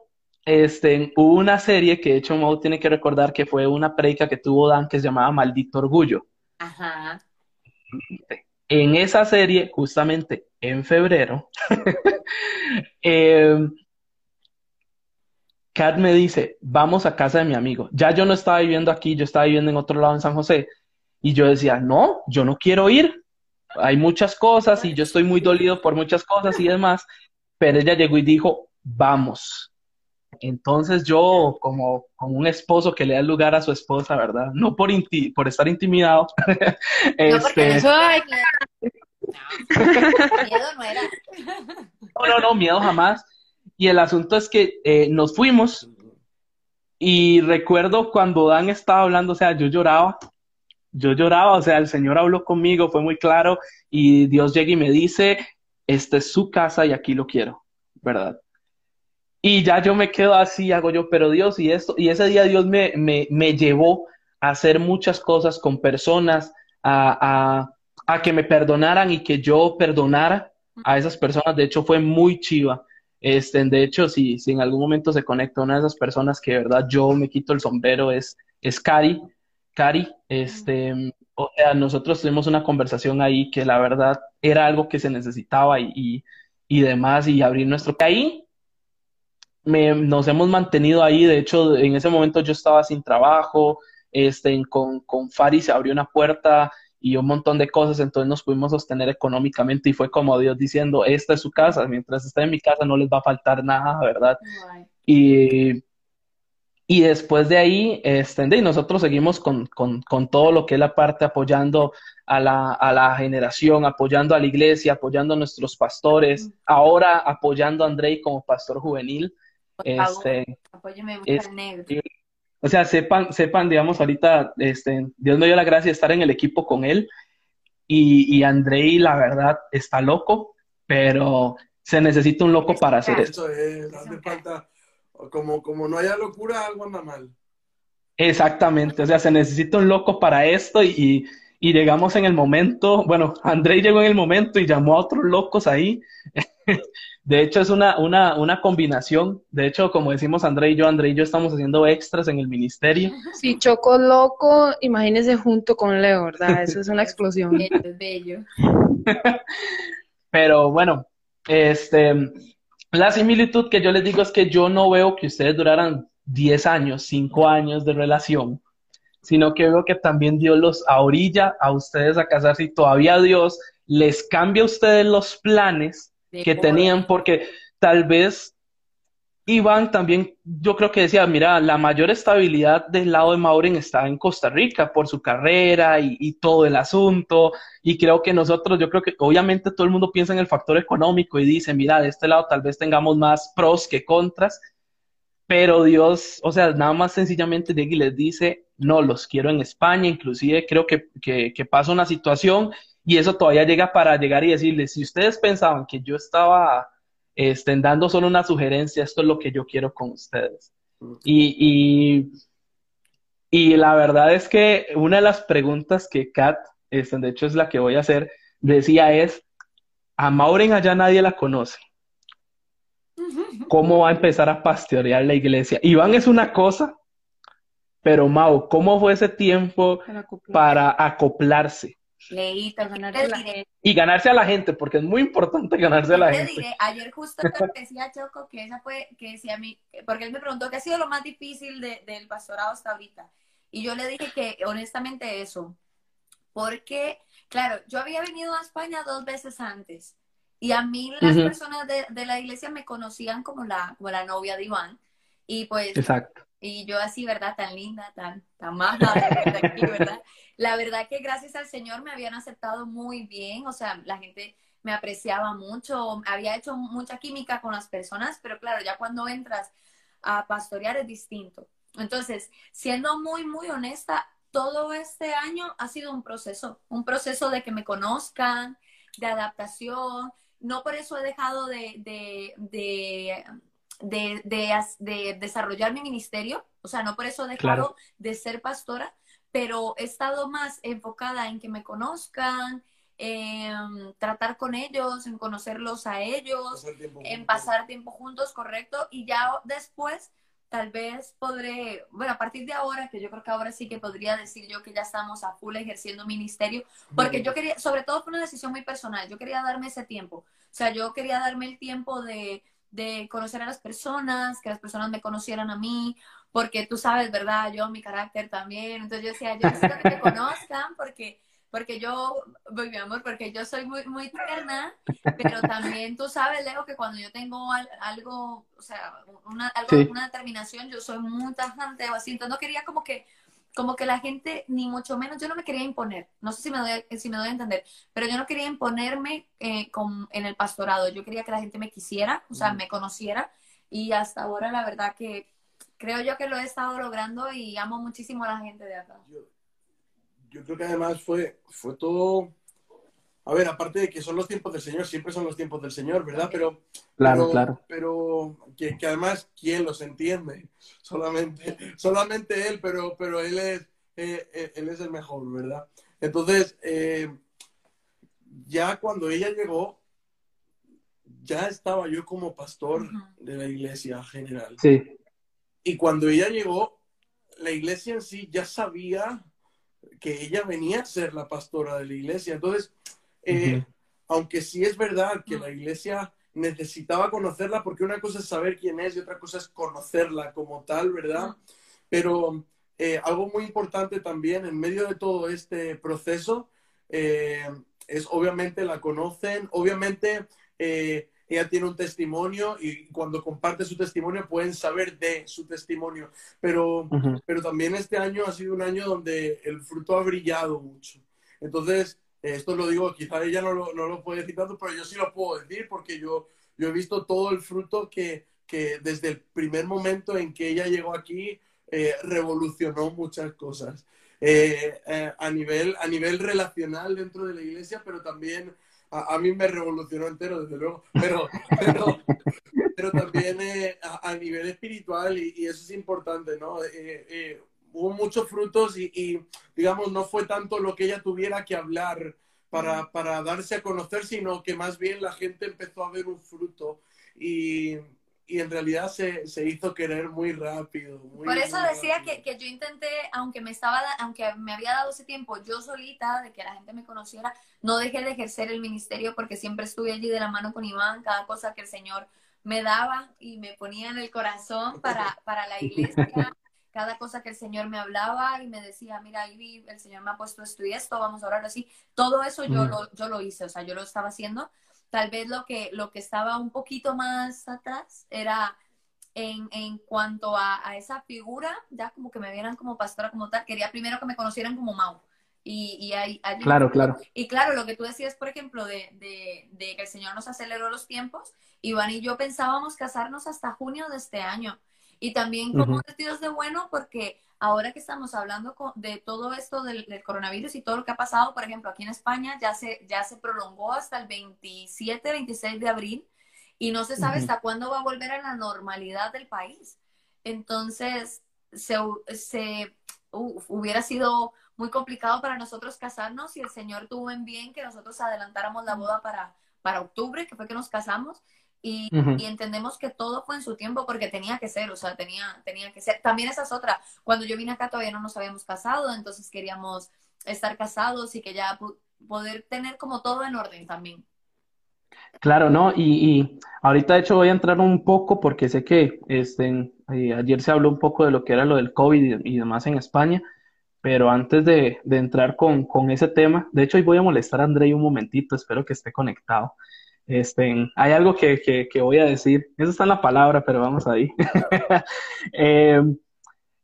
este, hubo una serie que de hecho Mau tiene que recordar que fue una predica que tuvo Dan que se llamaba Maldito Orgullo. Ajá. En esa serie, justamente en febrero, [laughs] eh, Kat me dice, vamos a casa de mi amigo. Ya yo no estaba viviendo aquí, yo estaba viviendo en otro lado en San José. Y yo decía, no, yo no quiero ir. Hay muchas cosas y yo estoy muy dolido por muchas cosas y demás. Pero ella llegó y dijo, vamos. Entonces yo, como, como un esposo que le da lugar a su esposa, ¿verdad? No por, por estar intimidado. [laughs] no, porque eso No, miedo no era. no, no, no, miedo jamás. Y el asunto es que eh, nos fuimos y recuerdo cuando Dan estaba hablando, o sea, yo lloraba, yo lloraba, o sea, el Señor habló conmigo, fue muy claro y Dios llega y me dice, esta es su casa y aquí lo quiero, ¿verdad? Y ya yo me quedo así, hago yo, pero Dios, y esto, y ese día Dios me, me, me llevó a hacer muchas cosas con personas, a, a, a, que me perdonaran y que yo perdonara a esas personas. De hecho, fue muy chiva. Este, de hecho, si, si en algún momento se conecta una de esas personas que de verdad yo me quito el sombrero, es, es Cari. Cari, este, o sea, nosotros tuvimos una conversación ahí que la verdad era algo que se necesitaba y, y, y demás, y abrir nuestro... Ahí nos hemos mantenido ahí. De hecho, en ese momento yo estaba sin trabajo, este, con, con Fari se abrió una puerta y un montón de cosas, entonces nos pudimos sostener económicamente y fue como Dios diciendo, esta es su casa, mientras esté en mi casa no les va a faltar nada, ¿verdad? Y, y después de ahí, este, y nosotros seguimos con, con, con, todo lo que es la parte apoyando a la, a la generación, apoyando a la iglesia, apoyando a nuestros pastores, ahora apoyando a Andrei como pastor juvenil. Este, apóyeme negro. O sea, sepan, sepan, digamos, ahorita, este, Dios me dio la gracia de estar en el equipo con él y, y Andrei, la verdad, está loco, pero se necesita un loco para hacer esto. hace falta, como, como no haya locura, algo anda mal. Exactamente, o sea, se necesita un loco para esto y, y llegamos en el momento, bueno, Andrei llegó en el momento y llamó a otros locos ahí [laughs] De hecho, es una, una, una combinación. De hecho, como decimos André y yo, André y yo estamos haciendo extras en el ministerio. Sí, Choco Loco, imagínese junto con Leo, ¿verdad? [laughs] Eso es una explosión. Es bello. [laughs] Pero bueno, este, la similitud que yo les digo es que yo no veo que ustedes duraran 10 años, 5 años de relación, sino que veo que también Dios los orilla a ustedes a casarse y todavía Dios les cambia a ustedes los planes que tenían, porque tal vez Iván también, yo creo que decía, mira, la mayor estabilidad del lado de Maureen está en Costa Rica por su carrera y, todo el asunto. Y creo que nosotros, yo creo que obviamente todo el mundo piensa en el factor económico y dice, mira, de este lado tal vez tengamos más pros que contras. Pero Dios, o sea, nada más sencillamente llega y les dice, no, los quiero en España. Inclusive creo que, que pasa una situación y eso todavía llega para llegar y decirles, si ustedes pensaban que yo estaba estén dando solo una sugerencia, esto es lo que yo quiero con ustedes. Y, y, la verdad es que una de las preguntas que Kat, este, de hecho es la que voy a hacer, decía es, a Maureen allá nadie la conoce. ¿Cómo va a empezar a pastorear la iglesia? Iván es una cosa, pero Mau, ¿cómo fue ese tiempo para acoplarse? Y ganarse a la gente, porque es muy importante ganarse a la gente. ayer justo [laughs] decía Choco que esa fue, que decía a mí, porque él me preguntó qué ha sido lo más difícil del pastorado hasta ahorita. Y yo le dije que honestamente eso, porque, claro, yo había venido a España dos veces antes. Y a mí las personas de, de, la iglesia me conocían como la, como la novia de Iván. Y pues Exacto. Y yo así, ¿verdad? Tan linda, tan, tan maja, [laughs] ¿verdad? La verdad que gracias al Señor me habían aceptado muy bien, o sea, la gente me apreciaba mucho, había hecho mucha química con las personas, pero claro, ya cuando entras a pastorear es distinto. Entonces, siendo muy, muy honesta, todo este año ha sido un proceso, un proceso de que me conozcan, de adaptación. No por eso he dejado de, de de, de, desarrollar mi ministerio, o sea, no por eso he dejado de ser pastora, pero he estado más enfocada en que me conozcan, en tratar con ellos, en conocerlos a ellos, en pasar tiempo juntos, correcto, y ya después tal vez podré, bueno, a partir de ahora, que yo creo que ahora sí que podría decir yo que ya estamos a full ejerciendo ministerio, porque yo quería, sobre todo fue una decisión muy personal, yo quería darme ese tiempo, o sea, yo quería darme el tiempo de de conocer a las personas, que las personas me conocieran a mí, porque tú sabes, ¿verdad? Yo, mi carácter también. Entonces yo decía, yo necesito que me conozcan porque, porque yo, mi amor, porque yo soy muy, muy tierna, pero también tú sabes, Leo, que cuando yo tengo algo, o sea, una, algo, una determinación, yo soy muy tajante o así. Entonces no quería como que como que la gente, ni mucho menos, yo no me quería imponer, no sé si me doy, si me doy a entender, pero yo no quería imponerme eh, con, en el pastorado, yo quería que la gente me quisiera, o sea, me conociera, y hasta ahora la verdad que creo yo que lo he estado logrando y amo muchísimo a la gente de acá. Yo, yo creo que además fue, fue todo a ver, aparte de que son los tiempos del Señor, siempre son los tiempos del Señor, ¿verdad? Pero, claro, claro. Pero que, además, ¿quién los entiende? Solamente, solamente Él, pero, pero Él, es, eh, eh, él es el mejor, ¿verdad? Entonces, eh, ya cuando ella llegó, ya estaba yo como pastor de la iglesia general. Sí. Y cuando ella llegó, la iglesia en sí ya sabía que ella venía a ser la pastora de la iglesia. Entonces, eh, aunque sí es verdad que la iglesia necesitaba conocerla, porque una cosa es saber quién es y otra cosa es conocerla como tal, ¿verdad? Pero eh, algo muy importante también en medio de todo este proceso eh, es obviamente la conocen, obviamente ella tiene un testimonio y cuando comparte su testimonio pueden saber de su testimonio, pero, pero también este año ha sido un año donde el fruto ha brillado mucho. Entonces, esto lo digo, quizá ella no lo, no lo puede decir tanto, pero yo sí lo puedo decir porque yo, yo he visto todo el fruto que, que desde el primer momento en que ella llegó aquí eh, revolucionó muchas cosas. Eh, eh, a, nivel, a nivel relacional dentro de la iglesia, pero también a, mí me revolucionó entero, desde luego, pero, [laughs] pero, pero también a, a, nivel espiritual y, y, eso es importante, ¿no? Hubo muchos frutos y, digamos, no fue tanto lo que ella tuviera que hablar para, para, darse a conocer, sino que más bien la gente empezó a ver un fruto y, y en realidad se, se, hizo querer muy rápido. Por eso decía Que, que, yo intenté, aunque me estaba, aunque me había dado ese tiempo yo solita de que la gente me conociera, no dejé de ejercer el ministerio porque siempre estuve allí de la mano con Iván, cada cosa que el Señor me daba y me ponía en el corazón para, para la iglesia [laughs] cada cosa que el Señor me hablaba y me decía, mira, Ivy, el Señor me ha puesto esto y esto, vamos a orar así. Todo eso yo, lo, yo lo hice, o sea, yo lo estaba haciendo. Tal vez lo que, lo que estaba un poquito más atrás era en, en cuanto a, a, esa figura, ya como que me vieran como pastora como tal, quería primero que me conocieran como Mau. Y, y hay, claro, claro. Y claro, lo que tú decías, por ejemplo, de, de, de, que el Señor nos aceleró los tiempos, Iván y yo pensábamos casarnos hasta junio de este año. Y también como vestidos de bueno, porque ahora que estamos hablando de todo esto del, del, coronavirus y todo lo que ha pasado, por ejemplo, aquí en España ya se, ya se prolongó hasta el 27, 26 de abril y no se sabe hasta cuándo va a volver a la normalidad del país. Entonces, se, se hubiera sido muy complicado para nosotros casarnos y el Señor tuvo en bien que nosotros adelantáramos la boda para, para octubre, que fue que nos casamos. Y, y, entendemos que todo fue en su tiempo porque tenía que ser, o sea, tenía, tenía que ser. También esa es otra. Cuando yo vine acá todavía no nos habíamos casado, entonces queríamos estar casados y que ya poder tener como todo en orden también. Claro, ¿no? Y, y, ahorita de hecho voy a entrar un poco porque sé que este, eh, ayer se habló un poco de lo que era lo del COVID y, demás en España, pero antes de, de entrar con, con, ese tema, de hecho hoy voy a molestar a Andrei un momentito, espero que esté conectado. Este, hay algo que, que, que voy a decir, eso está en la palabra, pero vamos ahí. [laughs] eh,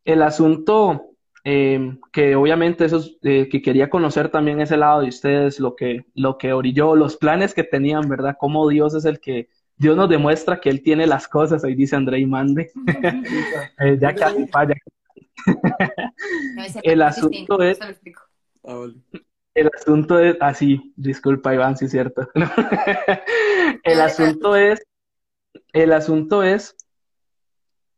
el asunto eh, que obviamente eso eh, que quería conocer también ese lado de ustedes, lo que, lo que orilló, los planes que tenían, ¿verdad? Cómo Dios es el que, Dios nos demuestra que Él tiene las cosas, ahí dice André y Mande. [laughs] eh, ya casi falla. el asunto es... Ah, el asunto es, así, ah, disculpa Iván, sí es cierto. [laughs] el asunto es, el asunto es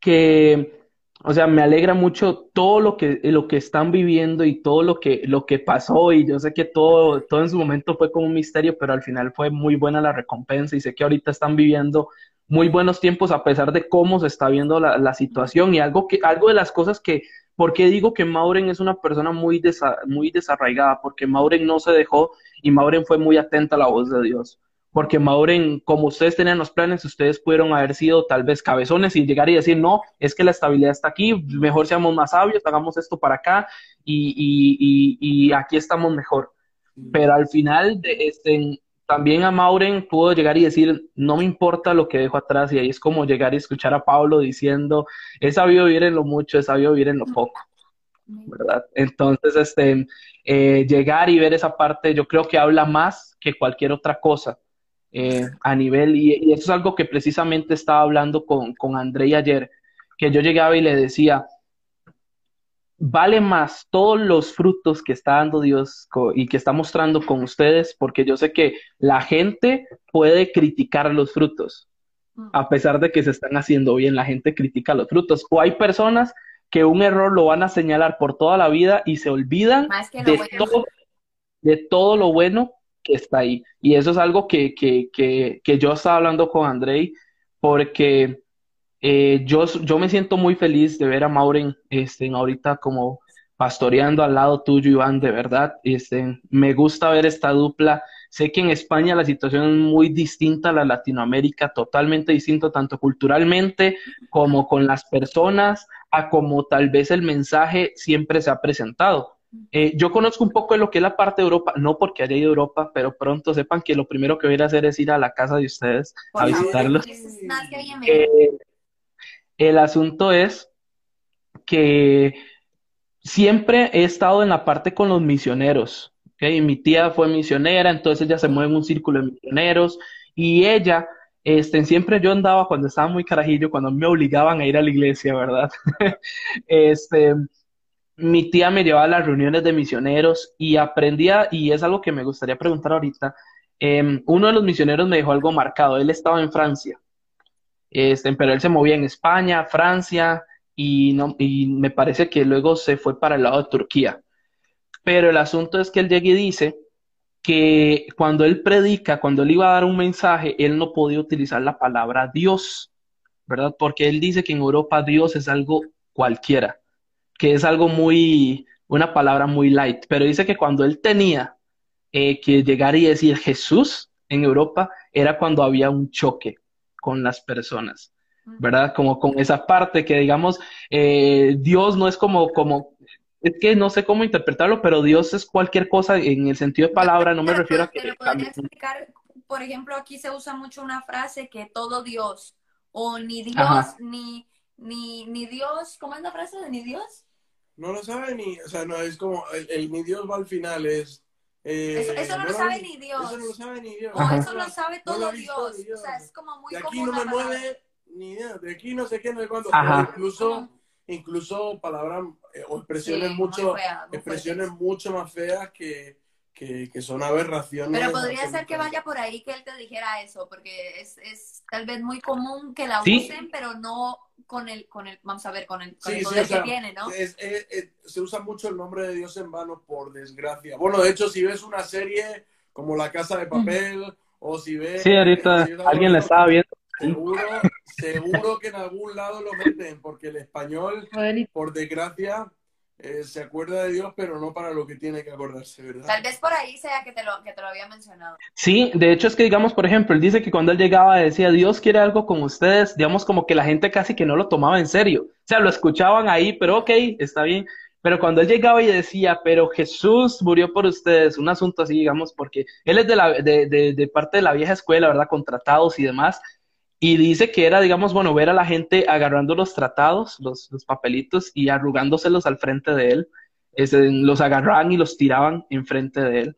que o sea, me alegra mucho todo lo que, lo que están viviendo y todo lo que, lo que pasó. Y yo sé que todo, todo en su momento fue como un misterio, pero al final fue muy buena la recompensa. Y sé que ahorita están viviendo muy buenos tiempos a pesar de cómo se está viendo la, la situación. Y algo, que, algo de las cosas que, ¿por qué digo que Mauren es una persona muy, desa, muy desarraigada? Porque Mauren no se dejó y Mauren fue muy atenta a la voz de Dios porque Mauren, como ustedes tenían los planes, ustedes pudieron haber sido tal vez cabezones y llegar y decir, no, es que la estabilidad está aquí, mejor seamos más sabios, hagamos esto para acá y, y, y, aquí estamos mejor. Pero al final, este, también a Mauren pudo llegar y decir, no me importa lo que dejo atrás, y ahí es como llegar y escuchar a Pablo diciendo, he sabido vivir en lo mucho, he sabido vivir en lo poco. ¿verdad? Entonces, este, eh, llegar y ver esa parte, yo creo que habla más que cualquier otra cosa eh, a nivel, y, eso es algo que precisamente estaba hablando con, con André ayer, que yo llegaba y le decía, vale más todos los frutos que está dando Dios y que está mostrando con ustedes, porque yo sé que la gente puede criticar los frutos, mm. a pesar de que se están haciendo bien, la gente critica los frutos, o hay personas que un error lo van a señalar por toda la vida y se olvidan de, todo, de todo lo bueno que está ahí. Y eso es algo que, que, que, que yo estaba hablando con Andrei, porque eh, yo, yo me siento muy feliz de ver a Maureen este, ahorita como pastoreando al lado tuyo, Iván, de verdad. Este, me gusta ver esta dupla. Sé que en España la situación es muy distinta a la Latinoamérica, totalmente distinto, tanto culturalmente como con las personas, a como tal vez el mensaje siempre se ha presentado. Eh, yo conozco un poco de lo que es la parte de Europa, no porque haya ido a Europa, pero pronto sepan que lo primero que voy a hacer es ir a la casa de ustedes a visitarlos. Eh, el asunto es que siempre he estado en la parte con los misioneros. ¿okay? Mi tía fue misionera, entonces ella se mueve en un círculo de misioneros y ella, este, siempre yo andaba cuando estaba muy carajillo, cuando me obligaban a ir a la iglesia, ¿verdad? [laughs] este mi tía me llevaba a las reuniones de misioneros y aprendía, y es algo que me gustaría preguntar ahorita, em, uno de los misioneros me dejó algo marcado, él estaba en Francia, este, pero él se movía en España, Francia, y, no, y me parece que luego se fue para el lado de Turquía. Pero el asunto es que él dice que cuando él predica, cuando él iba a dar un mensaje, él no podía utilizar la palabra Dios, ¿verdad? Porque él dice que en Europa Dios es algo cualquiera que es algo muy, una palabra muy light, pero dice que cuando él tenía eh, que llegar y decir Jesús en Europa, era cuando había un choque con las personas, ¿verdad? Como con esa parte que digamos, eh, Dios no es como, como, es que no sé cómo interpretarlo, pero Dios es cualquier cosa en el sentido de palabra, no me refiero a que... explicar, por ejemplo, aquí se usa mucho una frase que todo Dios o ni Dios, ni, ni, ni Dios, ¿cómo es la frase de ni Dios? No lo sabe ni, o sea, no, es como, el, ni Dios va al final, es... Eh, eso, no, lo sabe ni Dios. Eso no lo sabe ni Dios. O eso lo sabe todo Dios. O sea, es como muy De aquí no me mueve ni idea, de aquí no sé qué, no sé cuándo. Incluso, incluso palabras eh, o expresiones mucho, expresiones mucho más feas que, que, que, son aberraciones. Pero podría ser que vaya por ahí que él te dijera eso, porque es, es tal vez muy común que la usen, pero no con el, con el, vamos a ver, con el, con el poder que tiene, ¿no? se usa mucho el nombre de Dios en vano, por desgracia. Bueno, de hecho, si ves una serie como La Casa de Papel, o si ves... Sí, ahorita alguien la estaba viendo. Seguro, seguro que en algún lado lo meten, porque el español, por desgracia, eh, se acuerda de Dios, pero no para lo que tiene que acordarse, ¿verdad? Tal vez por ahí sea que te, lo, que te lo había mencionado. Sí, de hecho es que, digamos, por ejemplo, él dice que cuando él llegaba decía, Dios quiere algo con ustedes, digamos, como que la gente casi que no lo tomaba en serio. O sea, lo escuchaban ahí, pero ok, está bien. Pero cuando él llegaba y decía, pero Jesús murió por ustedes, un asunto así, digamos, porque él es de, la, de, de, de parte de la vieja escuela, ¿verdad? Contratados y demás. Y dice que era, digamos, bueno, ver a la gente agarrando los tratados, los, los papelitos y arrugándoselos al frente de él. los agarraban y los tiraban enfrente de él.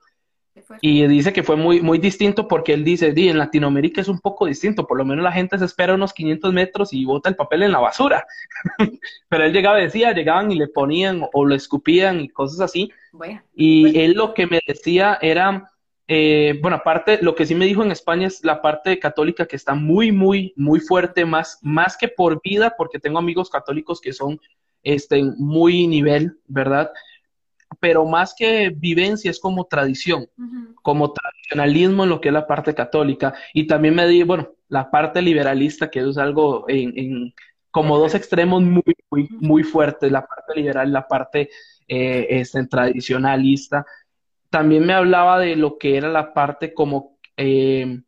Y dice que fue muy, muy distinto porque él dice, Di, en Latinoamérica es un poco distinto, por lo menos la gente se espera unos 500 metros y bota el papel en la basura. [laughs] Pero él llegaba y decía, llegaban y le ponían o lo escupían y cosas así. y él lo que me decía era, eh, bueno, aparte, lo que sí me dijo en España es la parte católica que está muy, muy, muy fuerte, más, más que por vida, porque tengo amigos católicos que son este, muy nivel, ¿verdad? Pero más que vivencia es como tradición, como tradicionalismo en lo que es la parte católica. Y también me di, bueno, la parte liberalista, que es algo en, como dos extremos muy, muy, muy fuertes, la parte liberal y la parte eh, este, tradicionalista también me hablaba de lo que era la parte como eh,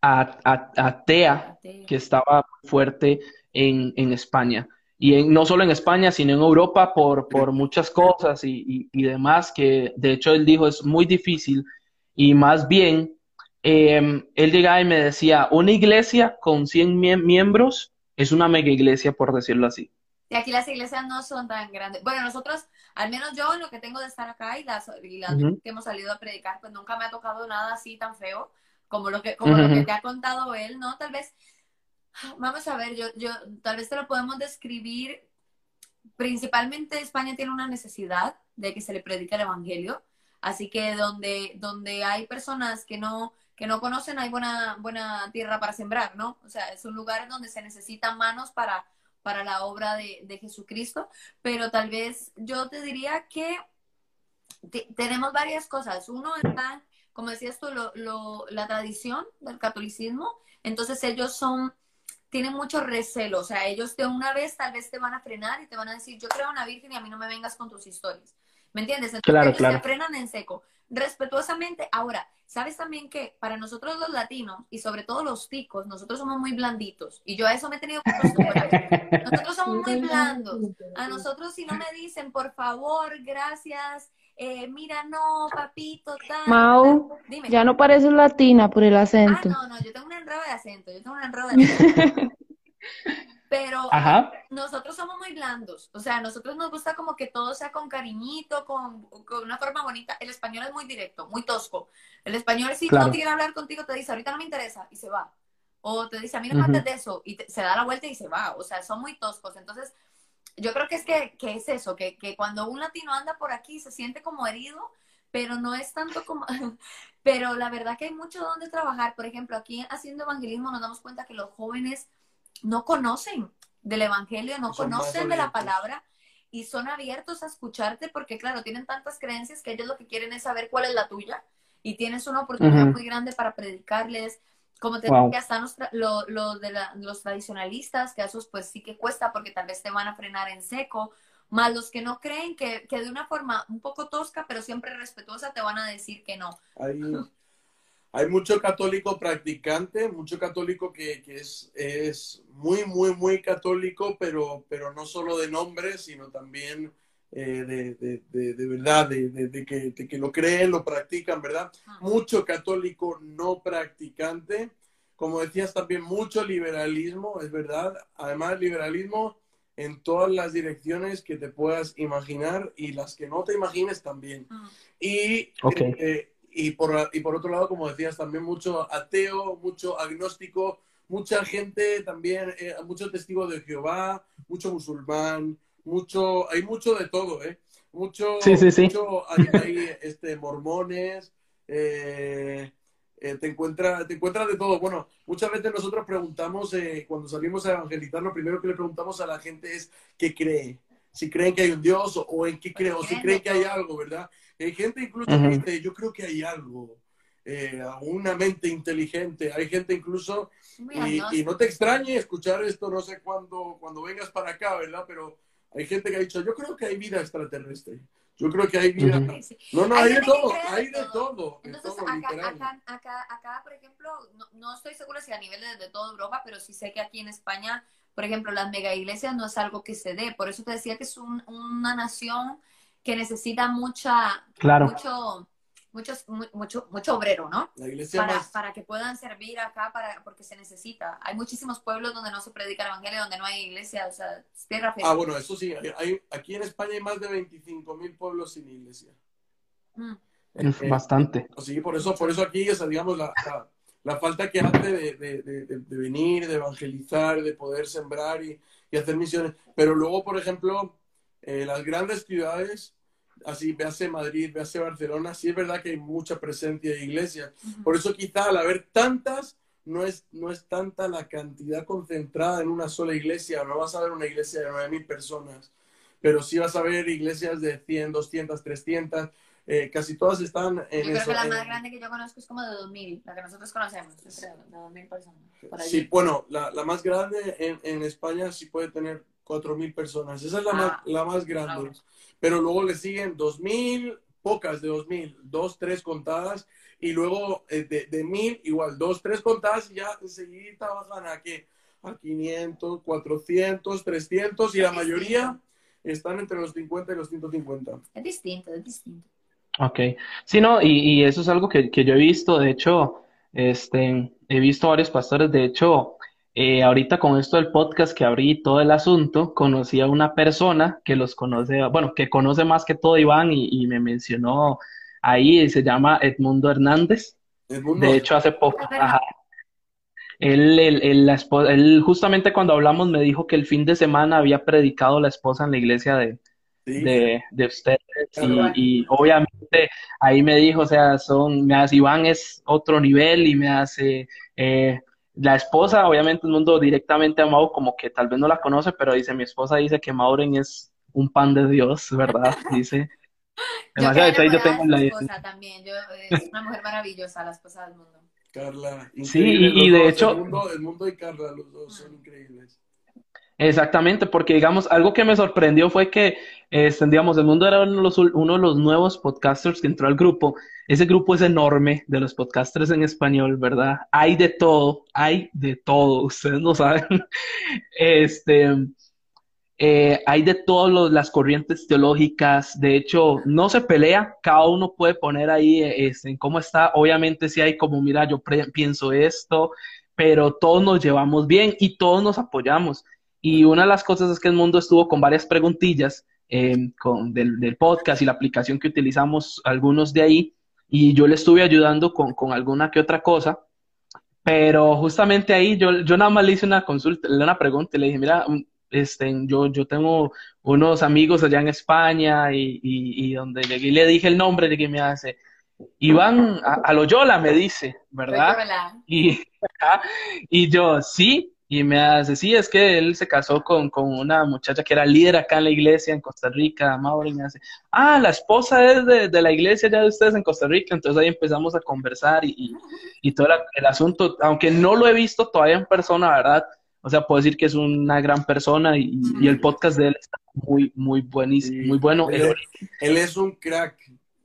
atea, que estaba fuerte en, España. Y en, no solo en España, sino en Europa por, por [laughs] muchas cosas y, demás, que de hecho él dijo es muy difícil. Y más bien, em, él llegaba y me decía, una iglesia con 100 miembros es una mega iglesia, por decirlo así. Y aquí las iglesias no son tan grandes. Bueno, nosotros, al menos yo, en lo que tengo de estar acá y las, que hemos salido a predicar, pues nunca me ha tocado nada así tan feo como lo que, como lo que te ha contado él, ¿no? Tal vez, vamos a ver, yo, yo, tal vez te lo podemos describir. Principalmente España tiene una necesidad de que se le predique el evangelio. Así que donde, donde hay personas que no, que no conocen, hay buena, buena tierra para sembrar, ¿no? O sea, es un lugar donde se necesitan manos para, para la obra de, Jesucristo, pero tal vez yo te diría que tenemos varias cosas. Uno está, como decías tú, lo, la tradición del catolicismo, entonces ellos son, tienen mucho recelo, o sea, ellos de una vez tal vez te van a frenar y te van a decir, yo creo en una virgen y a mí no me vengas con tus historias. ¿Me entiendes? Entonces claro, ellos claro. frenan en seco. Respetuosamente, ahora, ¿sabes también que para nosotros los latinos y sobre todo los ticos, nosotros somos muy blanditos? Y yo a eso me he tenido que acostumbrar. Nosotros somos muy blandos. A nosotros si no me dicen, por favor, gracias, eh, mira, no, papito, tal. Mau, Dime. ya no pareces latina por el acento. Ah, no, no, yo tengo un enredo de acento, yo tengo un enredo de acento. [laughs] Pero nosotros somos muy blandos, o sea, nosotros nos gusta como que todo sea con cariñito, con, una forma bonita. El español es muy directo, muy tosco. El español si no quiere hablar contigo te dice, ahorita no me interesa y se va. O te dice, a mí no me de eso y se da la vuelta y se va. O sea, son muy toscos. Entonces, yo creo que es que, que es eso, que, que cuando un latino anda por aquí se siente como herido, pero no es tanto como... [laughs] pero la verdad que hay mucho donde trabajar. Por ejemplo, aquí haciendo evangelismo nos damos cuenta que los jóvenes no conocen del Evangelio, no conocen de la palabra y son abiertos a escucharte porque, claro, tienen tantas creencias que ellos lo que quieren es saber cuál es la tuya y tienes una oportunidad muy grande para predicarles. Como te decía, están los, de los tradicionalistas, que a esos pues sí que cuesta porque tal vez te van a frenar en seco, más los que no creen que, que de una forma un poco tosca, pero siempre respetuosa, te van a decir que no [laughs] hay mucho católico practicante, mucho católico que, es, es, muy, muy, muy católico, pero, pero no solo de nombre, sino también eh, de, de, de, verdad, de, que, que, lo creen, lo practican, ¿verdad? Mucho católico no practicante, como decías también, mucho liberalismo, es verdad. Además, liberalismo en todas las direcciones que te puedas imaginar y las que no te imagines también. Mm. Y, eh, y, por, y por otro lado, como decías, también mucho ateo, mucho agnóstico, mucha gente también, eh, mucho testigo de Jehová, mucho musulmán, mucho, hay mucho de todo, ¿eh? Mucho, sí, sí, sí. mucho hay, este, mormones, eh, eh, te encuentras te encuentras de todo. Bueno, muchas veces nosotros preguntamos, eh, cuando salimos a evangelizar, lo primero que le preguntamos a la gente es qué cree. Si creen que hay un Dios o, en qué cree, o si creen que hay algo, ¿verdad? Hay gente incluso que dice, yo creo que hay algo. Eh, una mente inteligente. Hay gente incluso, y, no te extrañe escuchar esto, no sé cuándo, cuando vengas para acá, ¿verdad? Pero hay gente que ha dicho, yo creo que hay vida extraterrestre. Yo creo que hay vida. No, no, hay, de todo, hay de todo. Entonces, acá, acá, acá, por ejemplo, no, no, estoy segura si a nivel de, de toda Europa, pero sí sé que aquí en España, por ejemplo, las mega iglesias no es algo que se dé. Por eso te decía que es un, una nación que necesita mucha, claro. mucho, muchos, mucho, mucho obrero, ¿no? La iglesia para, para que puedan servir acá, para, porque se necesita. Hay muchísimos pueblos donde no se predica el evangelio, donde no hay iglesia, o sea, es tierra Ah, bueno, eso sí, hay, aquí en España hay más de 25 mil pueblos sin iglesia. Mm. Eh, bastante. Sí, por eso, por eso aquí es, digamos, la, la, falta que hace de, de, de, venir, de evangelizar, de poder sembrar y, y hacer misiones. Pero luego, por ejemplo, eh, las grandes ciudades así, véase Madrid, véase Barcelona, sí es verdad que hay mucha presencia de iglesias. Por eso quizá al haber tantas, no es, no es tanta la cantidad concentrada en una sola iglesia. No vas a ver una iglesia de 9.000 personas, pero sí vas a ver iglesias de 100, 200, 300. casi todas están en yo creo que la más grande que yo conozco es como de 2.000, la que nosotros conocemos, de 2.000 personas. sí, bueno, la, la más grande en, en, España sí puede tener 4.000 personas. Esa es la, más, ah, la más grande. Pero luego le siguen 2.000, pocas de 2.000, dos, tres contadas. Y luego eh, de, de 1.000, igual, dos, tres contadas y ya enseguida bajan a que a 500, 400, 300 y la mayoría están entre los 50 y los 150. Es distinto, es distinto. Ok, sí, no, y, y eso es algo que, que, yo he visto, de hecho, este, he visto varios pastores, de hecho, eh, ahorita con esto del podcast que abrí todo el asunto, conocí a una persona que los conoce, bueno, que conoce más que todo Iván y, me mencionó ahí, se llama Edmundo Hernández. De hecho, hace poco, Él, la esposa, él justamente cuando hablamos me dijo que el fin de semana había predicado la esposa en la iglesia de, de, de, ustedes y, obviamente ahí me dijo, o sea, son, me hace, Iván es otro nivel y me hace, eh, la esposa, obviamente, un mundo directamente amado, como que tal vez no la conoce, pero dice, mi esposa dice que Maureen es un pan de Dios, [laughs] ¿verdad? Dice. Demasiado yo, yo tengo la esposa también, yo, es una mujer maravillosa, la esposa del mundo. Carla, sí, y, de hecho... El mundo, el mundo, y Carla, los dos son increíbles. Exactamente, porque digamos, algo que me sorprendió fue que, este, digamos, el mundo era uno de, los, uno de los nuevos podcasters que entró al grupo. Ese grupo es enorme de los podcasters en español, ¿verdad? Hay de todo, hay de todo, [laughs] ustedes lo saben. Este, eh, hay de todas las corrientes teológicas, de hecho, no se pelea, cada uno puede poner ahí este, en cómo está. Obviamente, si hay como, mira, yo pienso esto, pero todos nos llevamos bien y todos nos apoyamos. Y una de las cosas es que el mundo estuvo con varias preguntillas eh, con, del, podcast y la aplicación que utilizamos, algunos de ahí, y yo le estuve ayudando con, con alguna que otra cosa. Pero justamente ahí yo, yo nada más le hice una consulta, una pregunta, y le dije, mira, mm, este, yo, yo tengo unos amigos allá en España y, y, donde llegué y le dije el nombre de que me hace, Iván a, a Loyola me dice, ¿verdad? Y, [laughs] y yo, sí, y me hace, sí, es que él se casó con, con, una muchacha que era líder acá en la iglesia en Costa Rica, Mauro, y me hace, ah, la esposa es de, de, la iglesia ya de ustedes en Costa Rica, entonces ahí empezamos a conversar y, y, todo el asunto, aunque no lo he visto todavía en persona, ¿verdad? O sea, puedo decir que es una gran persona y, y el podcast de él está muy, muy buenísimo, muy bueno. Él, él, es un crack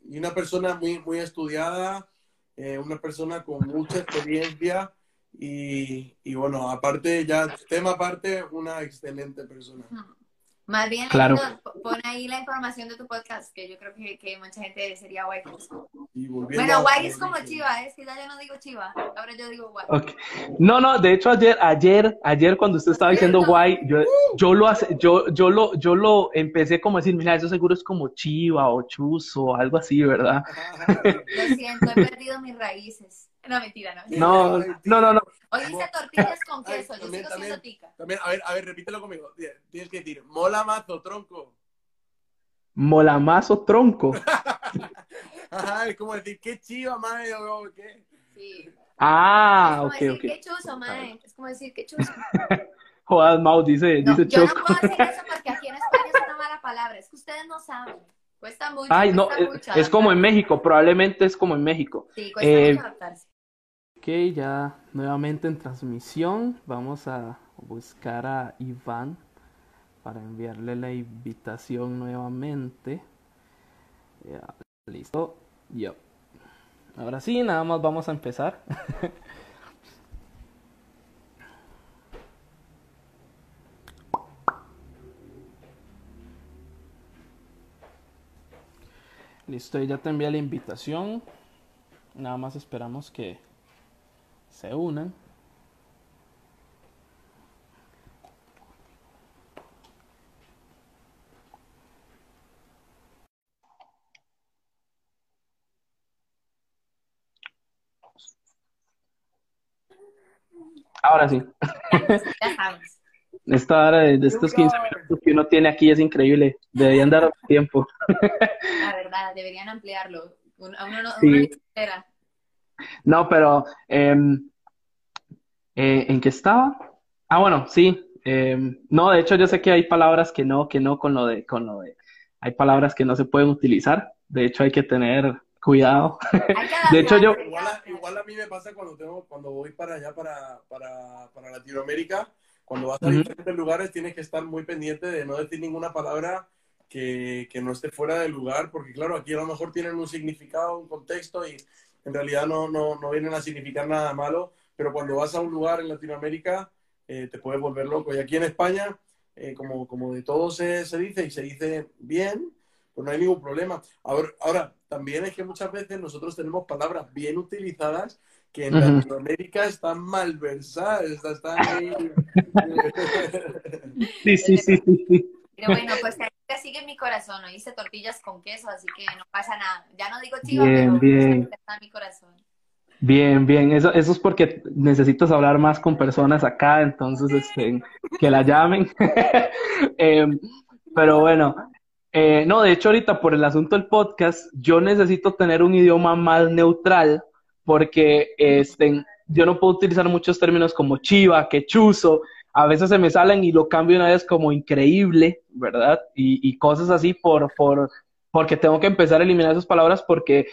y una persona muy, muy estudiada, eh, una persona con mucha experiencia y, y, bueno, aparte, ya tema aparte, una excelente persona. Más bien, Claro. pon ahí la información de tu podcast, que yo creo que, que mucha gente sería guay. Y Bueno, a- guay es como chiva, es que ya yo no digo chiva, ahora yo digo guay. No, no, de hecho ayer, ayer, ayer cuando usted estaba diciendo guay, yo, yo lo hace, yo, yo lo, yo lo empecé como a decir, mira, eso seguro es como chiva o chuzo o algo así, ¿verdad? Lo siento, he perdido mis raíces. No, mentira, no. No, no, no, no. Hoy hice tortillas con [laughs] Ay, queso, yo también, sigo también. siendo tica. También, a ver, a ver, repítelo conmigo. Tienes que decir, mola mazo, tronco. Molamazo tronco. [laughs] Ajá, es como decir, qué chiva, mae, o qué. Sí. Ah, es como ok, decir, ok. qué chuzo, mae. Es como decir, qué chuzo. [laughs] Jodas, Mau, dice, No, dice yo no Choco. puedo hacer eso porque aquí en España es una mala palabra. Es que ustedes no saben. Cuesta mucho. Ay, no, cuesta es, mucho es como en. México, probablemente es como en México. Sí, cuesta Eh, mucho adaptarse. Ya nuevamente en transmisión. Vamos a buscar a Iván para enviarle la invitación nuevamente. Listo. Yo. Ahora sí, nada más vamos a empezar. [laughs] Listo, ya te envié la invitación. Nada más esperamos que se unan. Ahora sí. Ya sabes. [laughs] Esta hora de, de estos 15 minutos que uno tiene aquí es increíble. Deberían dar [laughs] tiempo. La verdad, deberían ampliarlo. Uno no, Sí. uno entera. No, pero em, eh, ¿en qué estaba? Ah, bueno, sí. em, no, de hecho yo sé que hay palabras que no, que no con lo de, con lo de, hay palabras que no se pueden utilizar. De hecho hay que tener cuidado. [laughs] De hecho, yo- Igual a, adaptarse. igual a mí me pasa cuando tengo, cuando voy para allá, para, para, para Latinoamérica, cuando vas a diferentes lugares tienes que estar muy pendiente de no decir ninguna palabra que, que no esté fuera del lugar, porque claro, aquí a lo mejor tienen un significado, un contexto y en realidad no, no, no vienen a significar nada malo, pero cuando vas a un lugar en Latinoamérica eh, te puedes volver loco. Y aquí en España, eh, como, como de todo se, se dice y se dice bien, pues no hay ningún problema. Ahora, ahora, también es que muchas veces nosotros tenemos palabras bien utilizadas que en. Latinoamérica están malversadas, están están ahí. [laughs] Sí, sí, sí, sí, sí. Pero bueno, pues que sigue en mi corazón. Hice tortillas con queso, así que no pasa nada. Ya no digo chiva, Bien, pero bien. está en mi corazón. Bien, bien. Eso, eso es porque necesitas hablar más con personas acá, entonces este, que la llamen. [laughs] Em, pero bueno, eh, no, de hecho ahorita por el asunto del podcast, yo necesito tener un idioma más neutral porque este, yo no puedo utilizar muchos términos como chiva, que chuzo. A veces se me salen y lo cambio una vez como increíble, ¿verdad? Y, y cosas así por, por, porque tengo que empezar a eliminar esas palabras porque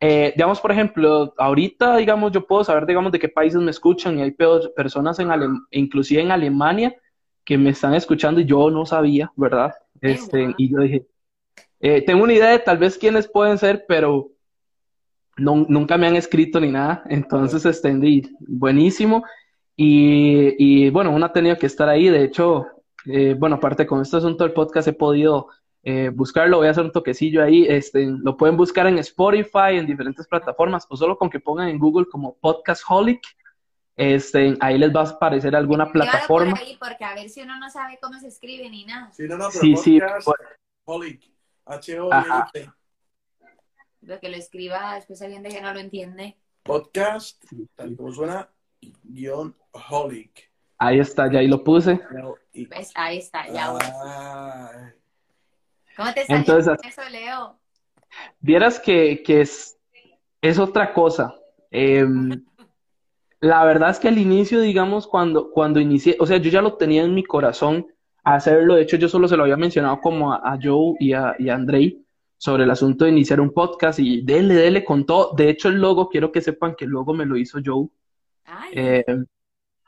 eh, digamos, por ejemplo, ahorita, digamos, yo puedo saber, digamos, de qué países me escuchan y hay pe- personas en Alem- inclusive en Alemania que me están escuchando y yo no sabía, ¿verdad? Este, y yo dije, eh, tengo una idea de tal vez quiénes pueden ser, pero no- nunca me han escrito ni nada, entonces, di, buenísimo. Y, y bueno, uno ha tenido que estar ahí, de hecho, eh, bueno, aparte con este asunto del podcast he podido eh, buscarlo, voy a hacer un toquecillo ahí, este, lo pueden buscar en Spotify, en diferentes plataformas, o solo con que pongan en Google como Podcastholic, este, ahí les va a aparecer alguna plataforma. por ahí, porque a ver si uno no sabe cómo se escribe ni nada. Sí, no, no, pero Sí, sí, podcast, por- Holic, Ajá. H-O-L-I-C. Lo que lo escriba, después alguien de que no lo entiende. Podcast, tal y como suena, guion Holic. ahí está, ya ahí lo puse. Pues ahí está, ya. Ah, ¿Cómo te salió Entonces, con eso, Leo? Vieras que, que es, es otra cosa. Em, la verdad es que al inicio, digamos, cuando, cuando inicié, o sea, yo ya lo tenía en mi corazón hacerlo. De hecho, yo solo se lo había mencionado como a, a Joe y a, y a Andrei sobre el asunto de iniciar un podcast y dele, dele con todo. De hecho, el logo, quiero que sepan que el logo me lo hizo Joe. Eh,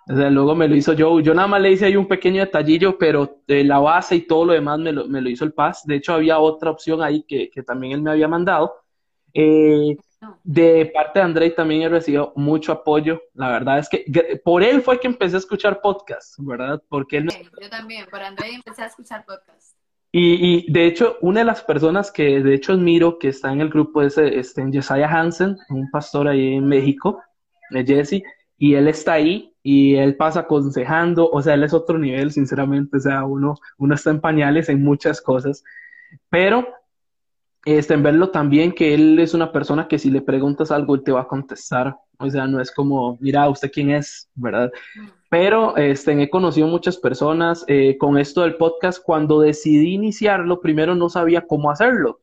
o sea, el logo me lo hizo Joe. Yo nada más le hice ahí un pequeño detallillo, pero eh, la base y todo lo demás me lo, me lo hizo el Paz. De hecho, había otra opción ahí que, que también él me había mandado. Eh, De parte de André también he recibido mucho apoyo. La verdad es que por él fue que empecé a escuchar podcasts, ¿verdad? Porque él... Yo también, por André empecé a escuchar podcasts. Y, y, de hecho, una de las personas que de hecho admiro que está en el grupo es este, Josiah Hansen, un pastor ahí en México, de Jesse, y él está ahí y él pasa aconsejando, o sea, él es otro nivel, sinceramente, o sea, uno, uno está en pañales en muchas cosas, pero este, en verlo también que él es una persona que si le preguntas algo, él te va a contestar. O sea, no es como, mira, ¿usted quién es? ¿Verdad? Pero este, he conocido muchas personas eh, con esto del podcast. Cuando decidí iniciarlo, primero no sabía cómo hacerlo.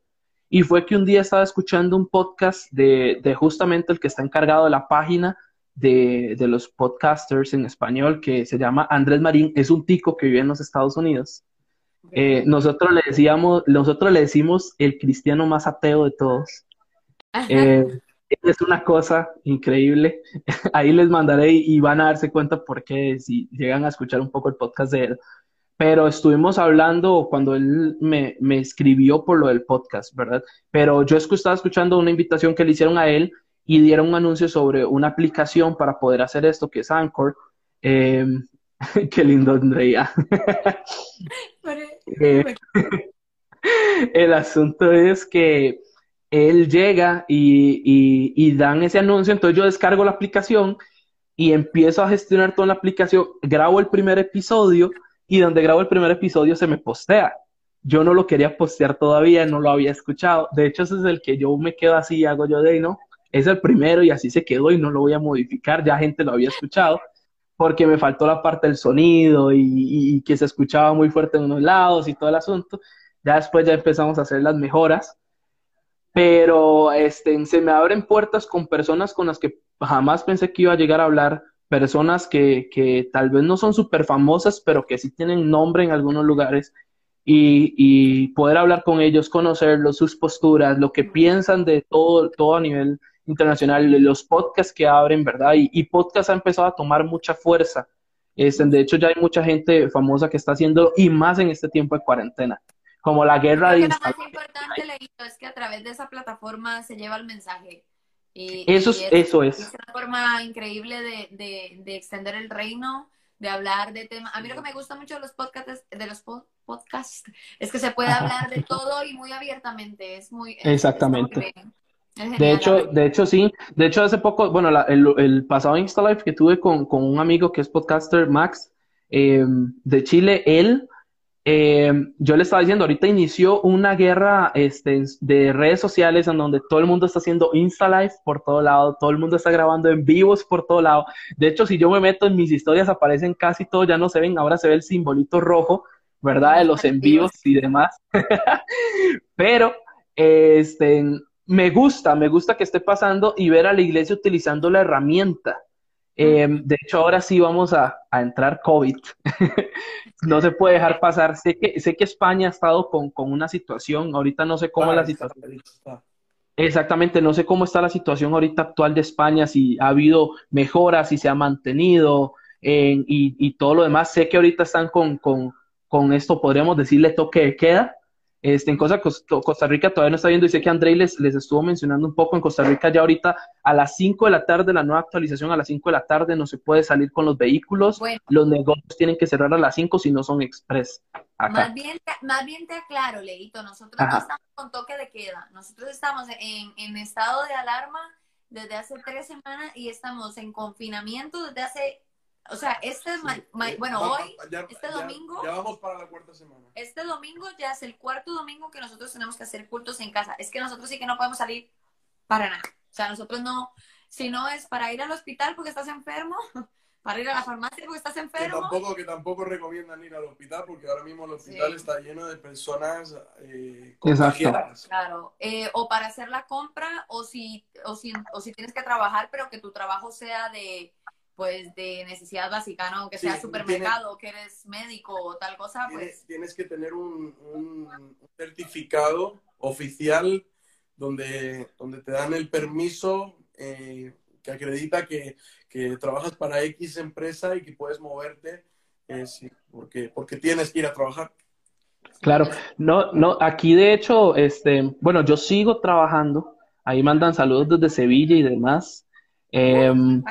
Y fue que un día estaba escuchando un podcast de, de justamente el que está encargado de la página de, de, los podcasters en español, que se llama Andrés Marín. Es un tico que vive en los Estados Unidos. Eh, nosotros le decíamos, nosotros le decimos el cristiano más ateo de todos. Eh, es una cosa increíble. [laughs] Ahí les mandaré y, van a darse cuenta por qué si llegan a escuchar un poco el podcast de él. Pero estuvimos hablando cuando él me, me escribió por lo del podcast, ¿verdad? Pero yo estaba escuchando una invitación que le hicieron a él y dieron un anuncio sobre una aplicación para poder hacer esto, que es Anchor. Eh, [laughs] qué lindo, Andrea. [laughs] Eh, el asunto es que él llega y, dan ese anuncio, entonces yo descargo la aplicación y empiezo a gestionar toda la aplicación, grabo el primer episodio y donde grabo el primer episodio se me postea. Yo no lo quería postear todavía, no lo había escuchado. De hecho, ese es el que yo me quedo así, hago yo de no, es el primero y así se quedó y no lo voy a modificar, ya gente lo había escuchado porque me faltó la parte del sonido y, que se escuchaba muy fuerte en unos lados y todo el asunto. Ya después ya empezamos a hacer las mejoras, pero este, se me abren puertas con personas con las que jamás pensé que iba a llegar a hablar, personas que, que tal vez no son súper famosas, pero que sí tienen nombre en algunos lugares. Y, y, poder hablar con ellos, conocerlos, sus posturas, lo que piensan de todo, todo a nivel internacional, los podcasts que abren, ¿verdad? Y, y podcast ha empezado a tomar mucha fuerza. Este, de hecho, ya hay mucha gente famosa que está haciendo, y más en este tiempo de cuarentena, como la guerra de... Lo más importante, Leito, es que a través de esa plataforma se lleva el mensaje. Y, eso, es, eso es. Es una forma increíble de, de, de, extender el reino, de hablar de temas. A mí lo que me gusta mucho de los podcasts, de los podcasts es que se puede hablar de todo y muy abiertamente. Es muy. Exactamente. De hecho, de hecho, sí. De hecho, hace poco, bueno, el, pasado Insta Live que tuve con, un amigo que es podcaster, Max, eh, de Chile, él, eh, yo le estaba diciendo, ahorita inició una guerra este, de redes sociales en donde todo el mundo está haciendo Insta Live por todo lado, todo el mundo está grabando en vivos por todo lado. De hecho, si yo me meto en mis historias, aparecen casi todos, ya no se ven, ahora se ve el simbolito rojo, ¿verdad? De los en vivos y demás. [laughs] Pero, este, me gusta, me gusta que esté pasando y ver a la iglesia utilizando la herramienta. Eh, de hecho, ahora sí vamos a, entrar COVID. [laughs] no se puede dejar pasar. Sé que, sé que España ha estado con, una situación, ahorita no sé cómo es la situación. Exactamente, no sé cómo está la situación ahorita actual de España, si ha habido mejoras, si se ha mantenido y, y, todo lo demás. Sé que ahorita están con, con, con esto, podríamos decirle toque de queda, este, en cosa, Costa Rica todavía no está viendo y sé que André les, les estuvo mencionando un poco. En Costa Rica ya ahorita a las 5 de la tarde, la nueva actualización a las 5 de la tarde no se puede salir con los vehículos. Los negocios tienen que cerrar a las 5 si no son express. Más, bien, más bien te aclaro, Leito, nosotros no estamos con toque de queda. Nosotros estamos en, en estado de alarma desde hace tres semanas y estamos en confinamiento desde hace o sea, este, bueno, hoy, este domingo. Ya, vamos para la cuarta semana. Este domingo ya es el cuarto domingo que nosotros tenemos que hacer cultos en casa. Es que nosotros sí que no podemos salir para nada. O sea, nosotros no, si no es para ir al hospital porque estás enfermo, [laughs] para ir a la farmacia porque estás enfermo. Que tampoco, que tampoco recomiendan ir al hospital porque ahora mismo el hospital está lleno de personas eh, contagiadas. Claro, eh, o para hacer la compra o si, o, si, o si tienes que trabajar, pero que tu trabajo sea de pues de necesidad básica, ¿no? Que sea supermercado, que eres médico o tal cosa, pues... Tienes, que tener un, certificado oficial donde, donde te dan el permiso eh, que acredita que, trabajas para X empresa y que puedes moverte eh, porque, porque tienes que ir a trabajar. Claro, no, no, aquí de hecho, este, bueno, yo sigo trabajando Ahí mandan saludos desde Sevilla y demás. Em,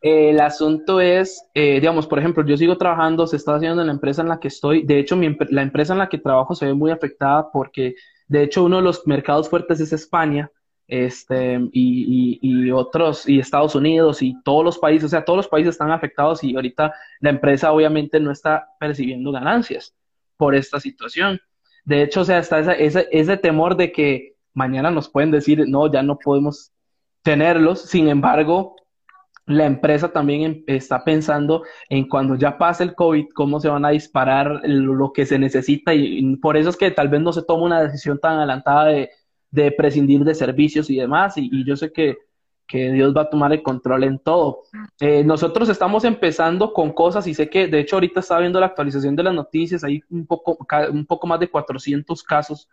el asunto es, eh, digamos, por ejemplo, yo sigo trabajando, se está haciendo en la empresa en la que estoy. De hecho, la empresa en la que trabajo se ve muy afectada porque, de hecho, uno de los mercados fuertes es España este, y, otros, y Estados Unidos y todos los países, o sea, todos los países están afectados y ahorita la empresa obviamente no está percibiendo ganancias por esta situación. De hecho, o sea, está ese, ese temor de que mañana nos pueden decir, no, ya no podemos tenerlos, sin embargo, la empresa también em, está pensando en cuando ya pase el COVID, cómo se van a disparar lo que se necesita y, por eso es que tal vez no se toma una decisión tan adelantada de, de prescindir de servicios y demás. Y, yo sé que, que, Dios va a tomar el control en todo. Eh, nosotros estamos empezando con cosas y sé que, de hecho, ahorita está viendo la actualización de las noticias, hay un poco, un poco más de 400 casos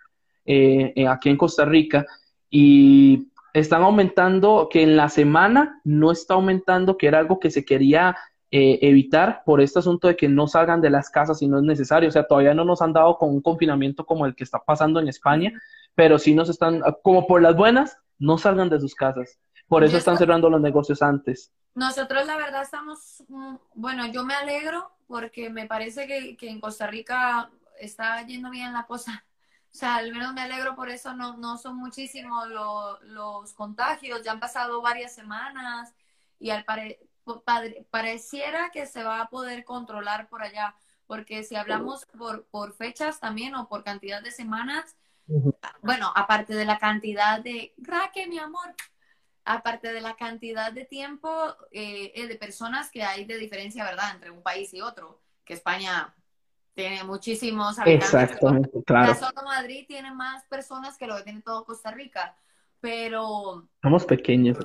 eh, aquí en Costa Rica y están aumentando, que en la semana no está aumentando, que era algo que se quería eh, evitar por este asunto de que no salgan de las casas si no es necesario. O sea, todavía no nos han dado con un confinamiento como el que está pasando en España, pero sí nos están, como por las buenas, no salgan de sus casas. Por eso están cerrando los negocios antes. Nosotros la verdad estamos, mm, bueno, yo me alegro porque me parece que, que en Costa Rica está yendo bien la cosa. O sea, al menos me alegro por eso, no, no son muchísimos los contagios, ya han pasado varias semanas y al pare, pareciera que se va a poder controlar por allá, porque si hablamos por, por fechas también o por cantidad de semanas, bueno, aparte de la cantidad de, Raque, mi amor, aparte de la cantidad de tiempo eh, eh, de personas que hay de diferencia, ¿verdad?, entre un país y otro, que España tiene muchísimos habitantes. Exactamente, claro. Solo Madrid tiene más personas que lo que tiene todo Costa Rica, pero... Somos pequeños.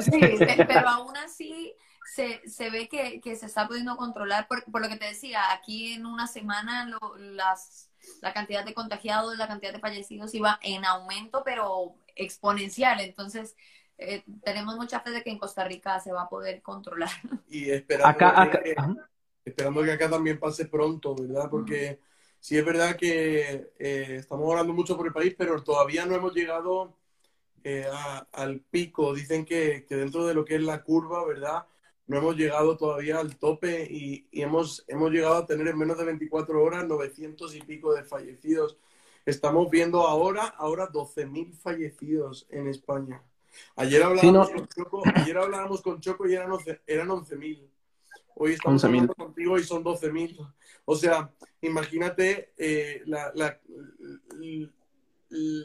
Sí, [laughs] pero aún así se, se ve que, que, se está pudiendo controlar, por, por, lo que te decía, aquí en una semana las la cantidad de contagiados, la cantidad de fallecidos iba en aumento, pero exponencial. Entonces, eh, tenemos mucha fe de que en Costa Rica se va a poder controlar. Y esperando, que, esperando que acá también pase pronto, ¿verdad? Porque sí es verdad que eh, estamos hablando mucho por el país, pero todavía no hemos llegado eh, al pico. Dicen que, que dentro de lo que es la curva, ¿verdad? no hemos llegado todavía al tope y, hemos, hemos llegado a tener en menos de 24 horas 900 y pico de fallecidos. Estamos viendo ahora, ahora 12.000 fallecidos en España. Ayer hablábamos, con, Choco, ayer hablábamos con Choco y eran 11.000. Hoy estamos hablando contigo y son 12.000. O sea, imagínate eh, la, la,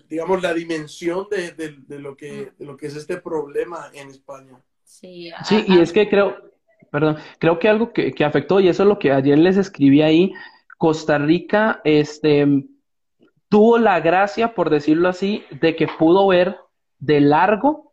digamos, la dimensión de, de, lo que, de lo que es este problema en España. Sí, y es que creo, perdón, creo que algo que, afectó, y eso es lo que ayer les escribí ahí, Costa Rica, este, tuvo la gracia, por decirlo así, de que pudo ver de largo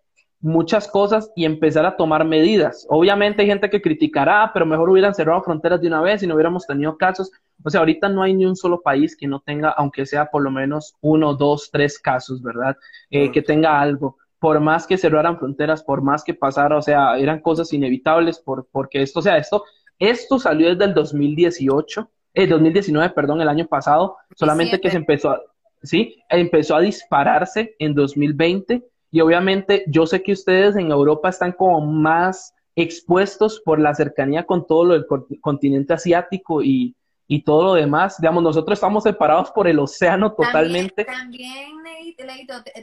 muchas cosas y empezar a tomar medidas. Obviamente hay gente que criticará, pero mejor hubieran cerrado fronteras de una vez y no hubiéramos tenido casos. O sea, ahorita no hay ni un solo país que no tenga, aunque sea por lo menos uno, dos, tres casos, ¿verdad? Eh, que tenga algo por más que cerraran fronteras, por más que pasara, o sea, eran cosas inevitables, por, porque esto, o sea, esto, esto salió desde el 2018, el 2019, perdón, el año pasado, solamente que se empezó, a, sí, empezó a dispararse en 2020 y obviamente yo sé que ustedes en Europa están como más expuestos por la cercanía con todo lo del continente asiático y, y todo lo demás. Digamos, nosotros estamos separados por el océano totalmente. También,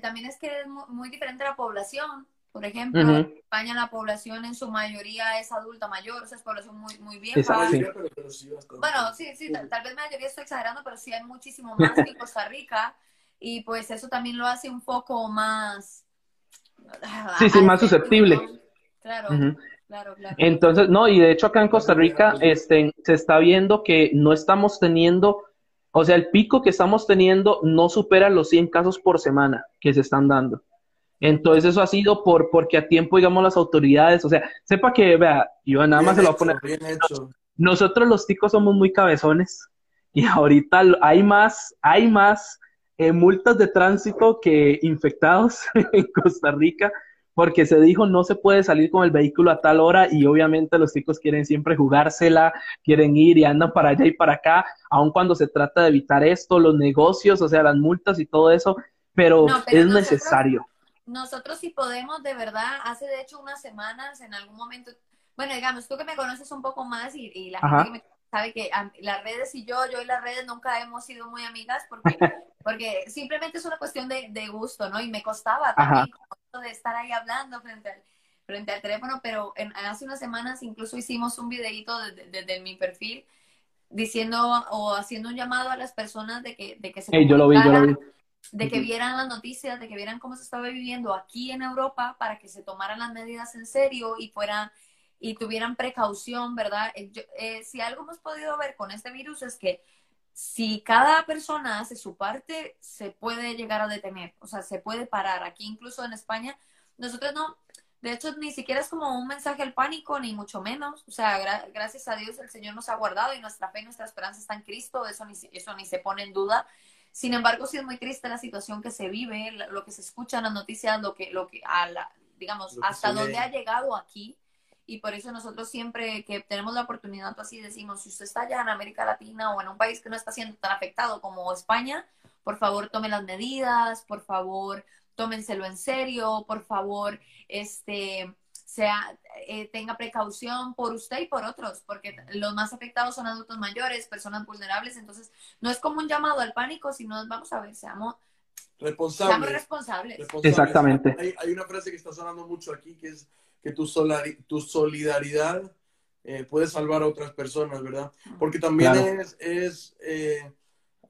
también, es que es muy diferente la población. Por ejemplo, en España la población en su mayoría es adulta mayor, o sea, es población muy, muy vieja. Bueno, sí, sí, tal, vez la mayoría estoy exagerando, pero sí hay muchísimo más que Costa Rica. [laughs] Y pues eso también lo hace un poco más... Sí, sí, más susceptible. Claro. Entonces, no, y de hecho acá en Costa Rica este, se está viendo que no estamos teniendo, o sea, el pico que estamos teniendo no supera los 100 casos por semana que se están dando. Entonces eso ha sido por porque a tiempo, digamos, las autoridades, o sea, sepa que, vea, yo nada más se lo voy a poner. Nosotros los ticos somos muy cabezones y ahorita hay más, hay más eh, multas de tránsito que infectados [laughs] en Costa Rica porque se dijo no se puede salir con el vehículo a tal hora y obviamente los chicos quieren siempre jugársela, quieren ir y andan para allá y para acá, aun cuando se trata de evitar esto, los negocios, o sea, las multas y todo eso, pero, es necesario. nosotros si podemos, de verdad, hace de hecho unas semanas, en algún momento, bueno, digamos, tú que me conoces un poco más y, la gente que me sabe que las redes y yo, yo y las redes nunca hemos sido muy amigas porque, [laughs] porque simplemente es una cuestión de, gusto, ¿no? Y me costaba también de estar ahí hablando frente al, frente al teléfono, pero en, hace unas semanas incluso hicimos un videito desde mi perfil diciendo o haciendo un llamado a las personas de que, de que se yo lo vi, yo lo vi. de que vieran las noticias, de que vieran cómo se estaba viviendo aquí en Europa para que se tomaran las medidas en serio y fueran y tuvieran precaución, ¿verdad? Eh, eh, si algo hemos podido ver con este virus es que si cada persona hace su parte, se puede llegar a detener, o sea, se puede parar. Aquí incluso en España, nosotros no, de hecho, ni siquiera es como un mensaje al pánico, ni mucho menos. O sea, gracias a Dios el Señor nos ha guardado y nuestra fe y nuestra esperanza está en Cristo, eso ni, eso ni se pone en duda. Sin embargo, sí es muy triste la situación que se vive, lo que se escucha en las noticias, lo que, lo que, a la, digamos, hasta dónde ha llegado aquí. Y por eso nosotros siempre que tenemos la oportunidad, así decimos, si usted está allá en América Latina o en un país que no está siendo tan afectado como España, por favor tome las medidas, por favor tómenselo en serio, por favor, este, sea, eh, tenga precaución por usted y por otros, porque los más afectados son adultos mayores, personas vulnerables, entonces no es como un llamado al pánico, sino vamos a ver, seamos responsables. responsables. Exactamente. Hay, una frase que está sonando mucho aquí, que es que tu, tu solidaridad eh, puede salvar a otras personas, ¿verdad? Porque también es, es, eh,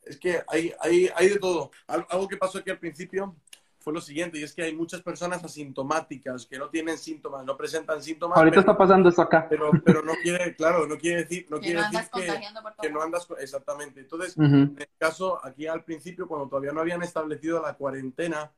es que hay, hay, hay de todo. Algo que pasó aquí al principio fue lo siguiente, y es que hay muchas personas asintomáticas que no tienen síntomas, no presentan síntomas. Ahorita está pasando esto acá. Pero, pero no quiere, claro, no quiere decir, no quiere decir que, no andas, exactamente. Entonces, en el caso, aquí al principio, cuando todavía no habían establecido la cuarentena,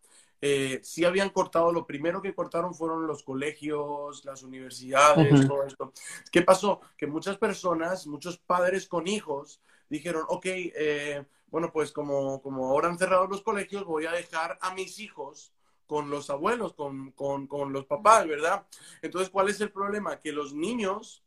eh, sí habían cortado, lo primero que cortaron fueron los colegios, las universidades, todo esto. ¿Qué pasó? Que muchas personas, muchos padres con hijos, dijeron, ok, eh, bueno, pues como, como ahora han cerrado los colegios, voy a dejar a mis hijos con los abuelos, con, los papás, ¿verdad? Entonces, ¿cuál es el problema? Que los niños,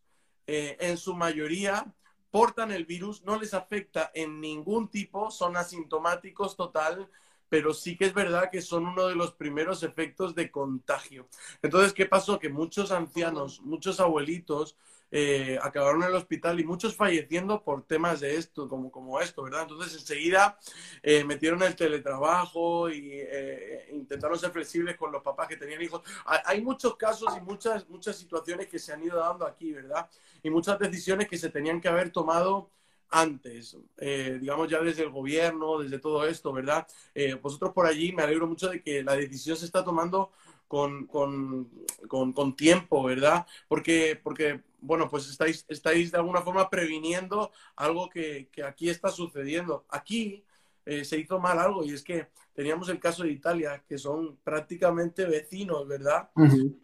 eh, en su mayoría, portan el virus, no les afecta en ningún tipo, son asintomáticos total, pero sí que es verdad que son uno de los primeros efectos de contagio. Entonces, ¿qué pasó? Que muchos ancianos, muchos abuelitos, eh, acabaron en el hospital y muchos falleciendo por temas de esto, como, como esto, ¿verdad? Entonces enseguida eh, metieron el teletrabajo y eh, intentaron ser flexibles con los papás que tenían hijos. Hay, muchos casos y muchas, muchas situaciones que se han ido dando aquí, ¿verdad? Y muchas decisiones que se tenían que haber tomado antes, digamos ya desde el gobierno, desde todo esto, ¿verdad? vosotros por allí me alegro mucho de que la decisión se está tomando con, con, con, con tiempo, ¿verdad? Porque, porque bueno, pues estáis, estáis de alguna forma previniendo algo que, aquí está sucediendo. Aquí eh, se hizo mal algo y es que teníamos el caso de Italia, que son prácticamente vecinos, ¿verdad?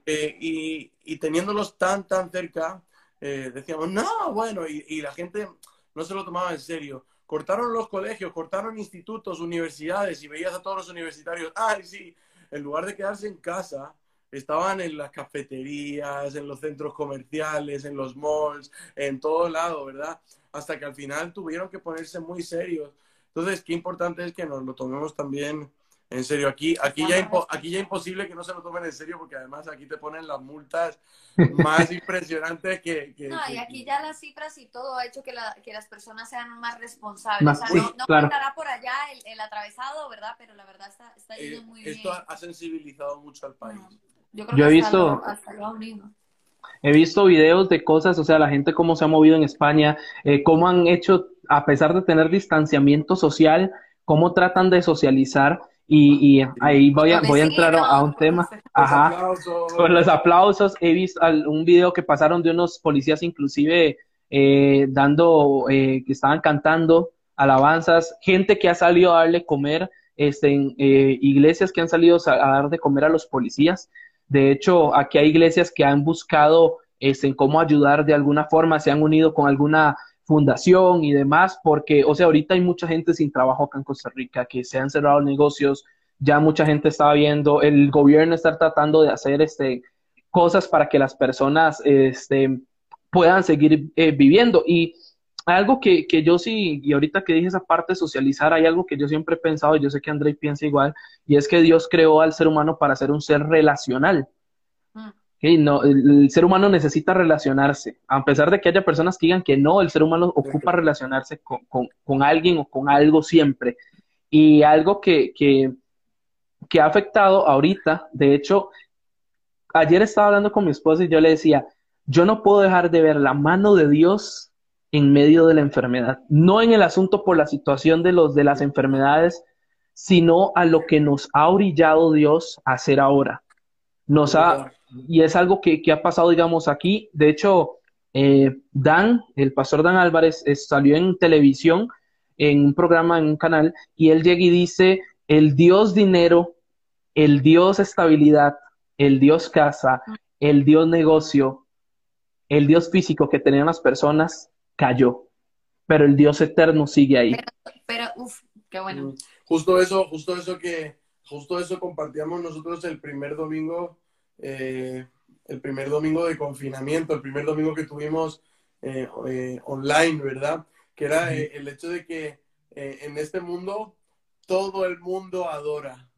Eh, y, teniéndolos tan, tan cerca, eh, decíamos, no, bueno, y, y, la gente no se lo tomaba en serio. Cortaron los colegios, cortaron institutos, universidades y veías a todos los universitarios, ay, sí, en lugar de quedarse en casa, estaban en las cafeterías, en los centros comerciales, en los malls, en todo lado, ¿verdad? Hasta que al final tuvieron que ponerse muy serios. Entonces, qué importante es que nos lo tomemos también en serio. Aquí, aquí, ya, aquí ya imposible que no se lo tomen en serio porque además aquí te ponen las multas más [laughs] impresionantes que, No, y aquí ya las cifras y todo ha hecho que, las personas sean más responsables. o sea, no, no por allá el, atravesado, ¿verdad? Pero la verdad está, está yendo eh, muy bien. Esto ha, sensibilizado mucho al país. Yo, creo que he visto... He visto videos de cosas, o sea, la gente cómo se ha movido en España, eh, cómo han hecho, a pesar de tener distanciamiento social, cómo tratan de socializar y, ahí voy a, voy a entrar a un tema. Ajá. Con los aplausos. He visto un video que pasaron de unos policías inclusive eh, dando, eh, que estaban cantando alabanzas, gente que ha salido a darle comer, este, en, iglesias que han salido a dar de comer a los policías. De hecho, aquí hay iglesias que han buscado este, en cómo ayudar de alguna forma, se han unido con alguna fundación y demás, porque, o sea, ahorita hay mucha gente sin trabajo acá en Costa Rica, que se han cerrado negocios, ya mucha gente estaba viendo, el gobierno está tratando de hacer este, cosas para que las personas este, puedan seguir eh, viviendo. Y algo que, que, yo sí, y ahorita que dije esa parte socializar, hay algo que yo siempre he pensado, y yo sé que André piensa igual, y es que Dios creó al ser humano para ser un ser relacional. No, el, ser humano necesita relacionarse, a pesar de que haya personas que digan que no, el ser humano ocupa relacionarse con, con, con alguien o con algo siempre. Y algo que, que, que ha afectado ahorita, de hecho, ayer estaba hablando con mi esposa y yo le decía, yo no puedo dejar de ver la mano de Dios en medio de la enfermedad, no en el asunto por la situación de los de las enfermedades, sino a lo que nos ha orillado Dios a hacer ahora. Nos ha, y es algo que, ha pasado, digamos, aquí. De hecho, eh, Dan, el pastor Dan Álvarez, salió en televisión, en un programa, en un canal, y él llega y dice, el Dios dinero, el Dios estabilidad, el Dios casa, el Dios negocio, el Dios físico que tenían las personas, cayó, pero el Dios eterno sigue ahí. Pero, uff, qué bueno. Mm, justo eso, justo eso que, justo eso compartíamos nosotros el primer domingo, eh, el primer domingo de confinamiento, el primer domingo que tuvimos eh, eh, online, ¿verdad? Que era el hecho de que en este mundo todo el mundo adora,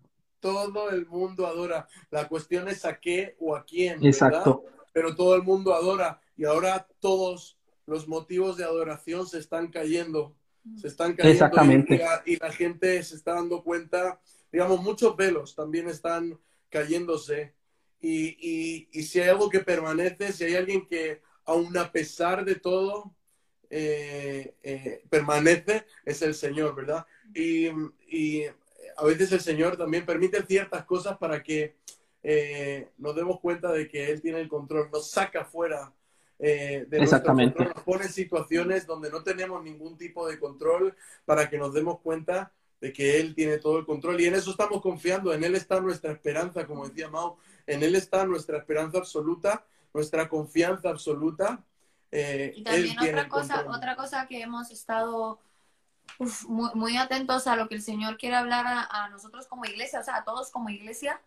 todo el mundo adora. La cuestión es a qué o a quién, ¿verdad? Exacto. Pero todo el mundo adora y ahora todos los motivos de adoración se están cayendo. Se están cayendo. Exactamente. Y, la, gente se está dando cuenta, digamos, muchos velos también están cayéndose. Y, si hay algo que permanece, si hay alguien que, aun a pesar de todo, eh, eh, permanece, es el Señor, ¿verdad? Y, a veces el Señor también permite ciertas cosas para que eh, nos demos cuenta de que Él tiene el control, nos saca fuera eh, Exactamente. nos pone en situaciones donde no tenemos ningún tipo de control para que nos demos cuenta de que Él tiene todo el control y en eso estamos confiando, en Él está nuestra esperanza, como decía Mao, en Él está nuestra esperanza absoluta, nuestra confianza absoluta. Eh, y también otra cosa, otra cosa que hemos estado muy, atentos a lo que el Señor quiere hablar a nosotros como iglesia, o sea, a todos como iglesia,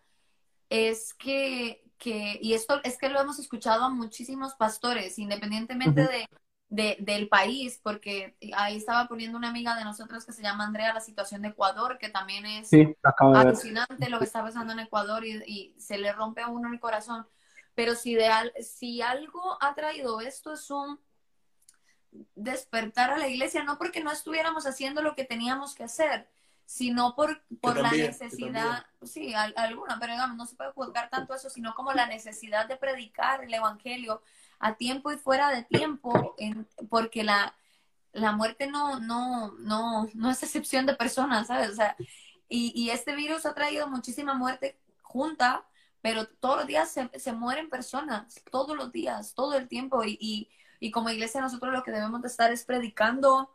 es que que, y esto es que lo hemos escuchado a muchísimos pastores, independientemente de, del país, porque ahí estaba poniendo una amiga de nosotros que se llama Andrea la situación de Ecuador, que también es alucinante lo que está pasando en Ecuador y, se le rompe a uno el corazón. Pero si, de si algo ha traído esto es un despertar a la iglesia, no porque no estuviéramos haciendo lo que teníamos que hacer, sino por, por la necesidad, sí, alguna, pero digamos, no se puede juzgar tanto eso, sino como la necesidad de predicar el Evangelio a tiempo y fuera de tiempo, porque la, la muerte no, no, no, no es excepción de personas, ¿sabes? O sea, y, y este virus ha traído muchísima muerte junta, pero todos los días se, se mueren personas, todos los días, todo el tiempo, y, y, y como iglesia nosotros lo que debemos de estar es predicando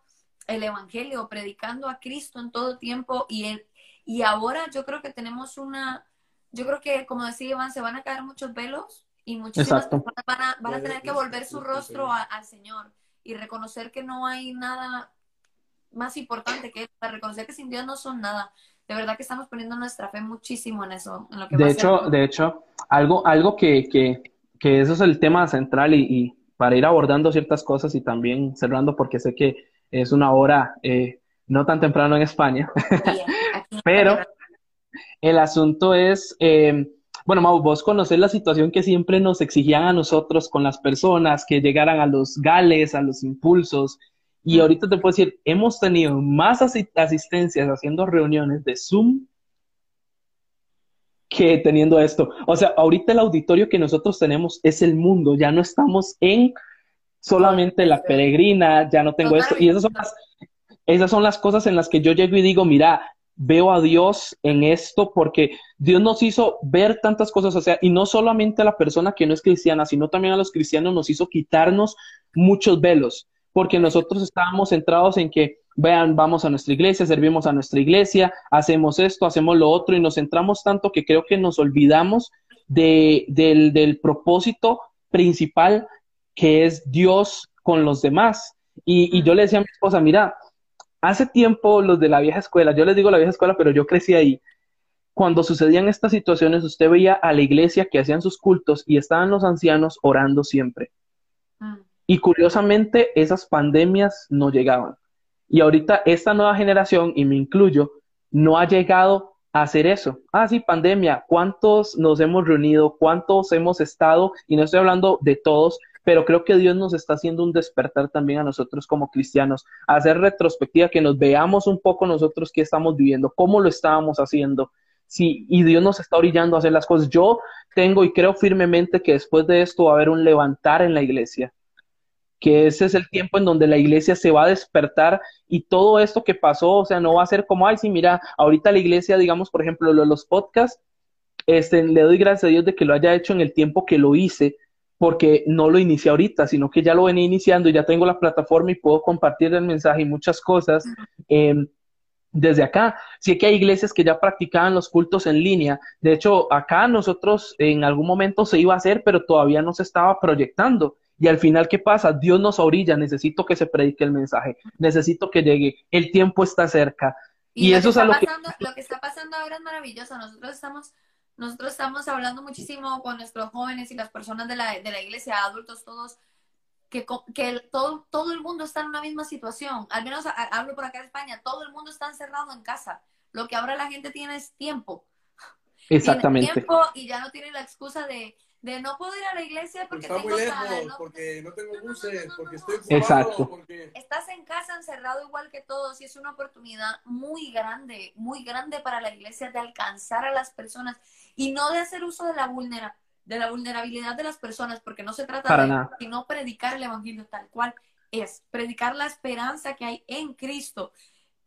el Evangelio, predicando a Cristo en todo tiempo y, y ahora yo creo que tenemos una, yo creo que como decía Iván, se van a caer muchos velos y muchísimas personas van a, van a tener que volver su rostro al Señor y reconocer que no hay nada más importante que reconocer que sin Dios no son nada. De verdad que estamos poniendo nuestra fe muchísimo en eso. En lo que de, hecho, de hecho, algo, algo que, que, que, eso es el tema central y, y para ir abordando ciertas cosas y también cerrando porque sé que es una hora eh, no tan temprano en España, [laughs] pero el asunto es, eh, bueno, Mau, vos conocés la situación que siempre nos exigían a nosotros con las personas que llegaran a los gales, a los impulsos, y ahorita te puedo decir, hemos tenido más asistencias haciendo reuniones de Zoom que teniendo esto. O sea, ahorita el auditorio que nosotros tenemos es el mundo, ya no estamos en solamente la peregrina, ya no tengo esto. Y esas son, las, esas son las cosas en las que yo llego y digo, mira, veo a Dios en esto porque Dios nos hizo ver tantas cosas, o sea, y no solamente a la persona que no es cristiana, sino también a los cristianos nos hizo quitarnos muchos velos, porque nosotros estábamos centrados en que, vean, vamos a nuestra iglesia, servimos a nuestra iglesia, hacemos esto, hacemos lo otro, y nos centramos tanto que creo que nos olvidamos de, del, del propósito principal que es Dios con los demás. Y, yo le decía a mi esposa, mira, hace tiempo los de la vieja escuela, yo les digo la vieja escuela, pero yo crecí ahí. Cuando sucedían estas situaciones, usted veía a la iglesia que hacían sus cultos y estaban los ancianos orando siempre. Mm. Y curiosamente, esas pandemias no llegaban. Y ahorita esta nueva generación, y me incluyo, no ha llegado a hacer eso. Ah, sí, pandemia, ¿cuántos nos hemos reunido? ¿Cuántos hemos estado? Y no estoy hablando de todos, pero creo que Dios nos está haciendo un despertar también a nosotros como cristianos, a hacer retrospectiva, que nos veamos un poco nosotros qué estamos viviendo, cómo lo estábamos haciendo. Sí, y Dios nos está orillando a hacer las cosas. Yo tengo y creo firmemente que después de esto va a haber un levantar en la iglesia que ese es el tiempo en donde la iglesia se va a despertar y todo esto que pasó, o sea, no va a ser como, ay, sí, mira, ahorita la iglesia, digamos, por ejemplo, los podcasts, este, le doy gracias a Dios de que lo haya hecho en el tiempo que lo hice, porque no lo inicié ahorita, sino que ya lo venía iniciando, y ya tengo la plataforma y puedo compartir el mensaje y muchas cosas. Em, desde acá. Sí que hay iglesias que ya practicaban los cultos en línea. De hecho, acá nosotros en algún momento se iba a hacer, pero todavía no se estaba proyectando. Y al final, ¿qué pasa? Dios nos orilla, necesito que se predique el mensaje, necesito que llegue, el tiempo está cerca. Y, eso es a lo que... Lo que está pasando ahora es maravilloso. Nosotros estamos, nosotros estamos hablando muchísimo con nuestros jóvenes y las personas de la, de la iglesia, adultos todos, que, que todo, todo el mundo está en una misma situación. Al menos hablo por acá en España, todo el mundo está encerrado en casa. Lo que ahora la gente tiene es tiempo. [laughs] Exactamente. tiempo y ya no tiene la excusa de de no poder ir a la iglesia porque está muy lejos, porque no tengo buses, porque estoy Exacto. Porque... Estás en casa encerrado igual que todos y es una oportunidad muy grande, muy grande para la iglesia de alcanzar a las personas y no de hacer uso de la vulnera, de la vulnerabilidad de las personas, porque no se trata de sino predicar el evangelio tal cual es, predicar la esperanza que hay en Cristo.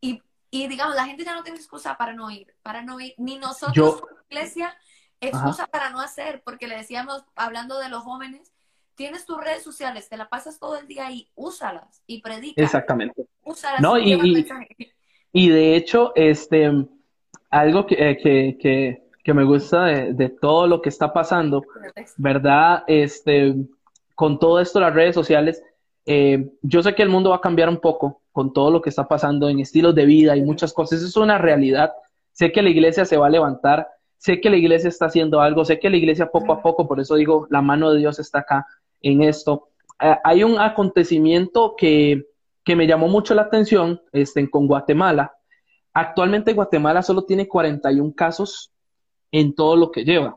Y, y digamos, la gente ya no tiene excusa para no ir, para no ir, ni nosotros como iglesia excusa para no hacer, porque le decíamos, hablando de los jóvenes, tienes tus redes sociales, te la pasas todo el día ahí, úsalas y predica. Exactamente. Úsalas no, y, y, de hecho, este, algo que, eh, que, que, que me gusta de, de, todo lo que está pasando, ¿verdad? Este, con todo esto, las redes sociales, eh, yo sé que el mundo va a cambiar un poco con todo lo que está pasando en estilos de vida y muchas cosas, eso es una realidad. Sé que la iglesia se va a levantar, Sé que la iglesia está haciendo algo, sé que la iglesia poco a poco, por eso digo, la mano de Dios está acá en esto. Eh, hay un acontecimiento que, que, me llamó mucho la atención este, con Guatemala. Actualmente Guatemala solo tiene 41 casos en todo lo que lleva.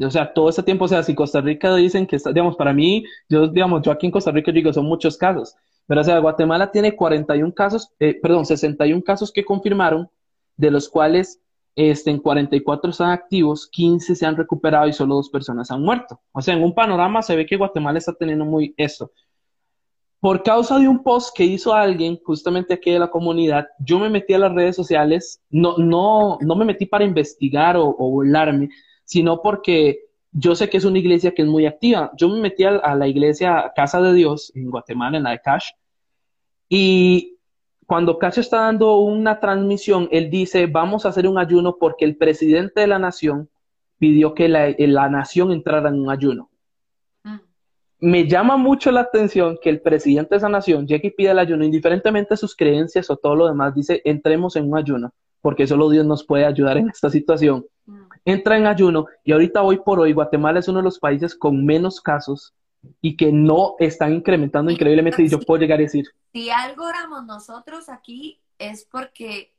O sea, todo ese tiempo, o sea, si Costa Rica dicen que está, digamos, para mí, yo, digamos, yo aquí en Costa Rica digo, son muchos casos, pero o sea, Guatemala tiene 41 casos, eh, perdón, 61 casos que confirmaron, de los cuales este, en 44 están activos, 15 se han recuperado y solo dos personas han muerto. O sea, en un panorama se ve que Guatemala está teniendo muy eso. Por causa de un post que hizo alguien, justamente aquí de la comunidad, yo me metí a las redes sociales, no, no, no me metí para investigar o, burlarme, sino porque yo sé que es una iglesia que es muy activa. Yo me metí a, a la iglesia Casa de Dios en Guatemala, en la de Cash, y cuando Cacho está dando una transmisión, él dice, vamos a hacer un ayuno porque el presidente de la nación pidió que la, la nación entrara en un ayuno. Mm. Me llama mucho la atención que el presidente de esa nación llegue y pida el ayuno, indiferentemente de sus creencias o todo lo demás, dice, entremos en un ayuno, porque solo Dios nos puede ayudar en esta situación. Mm. Entra en ayuno y ahorita hoy por hoy Guatemala es uno de los países con menos casos y que no están incrementando increíblemente y yo puedo llegar a decir. Si algo oramos nosotros aquí es porque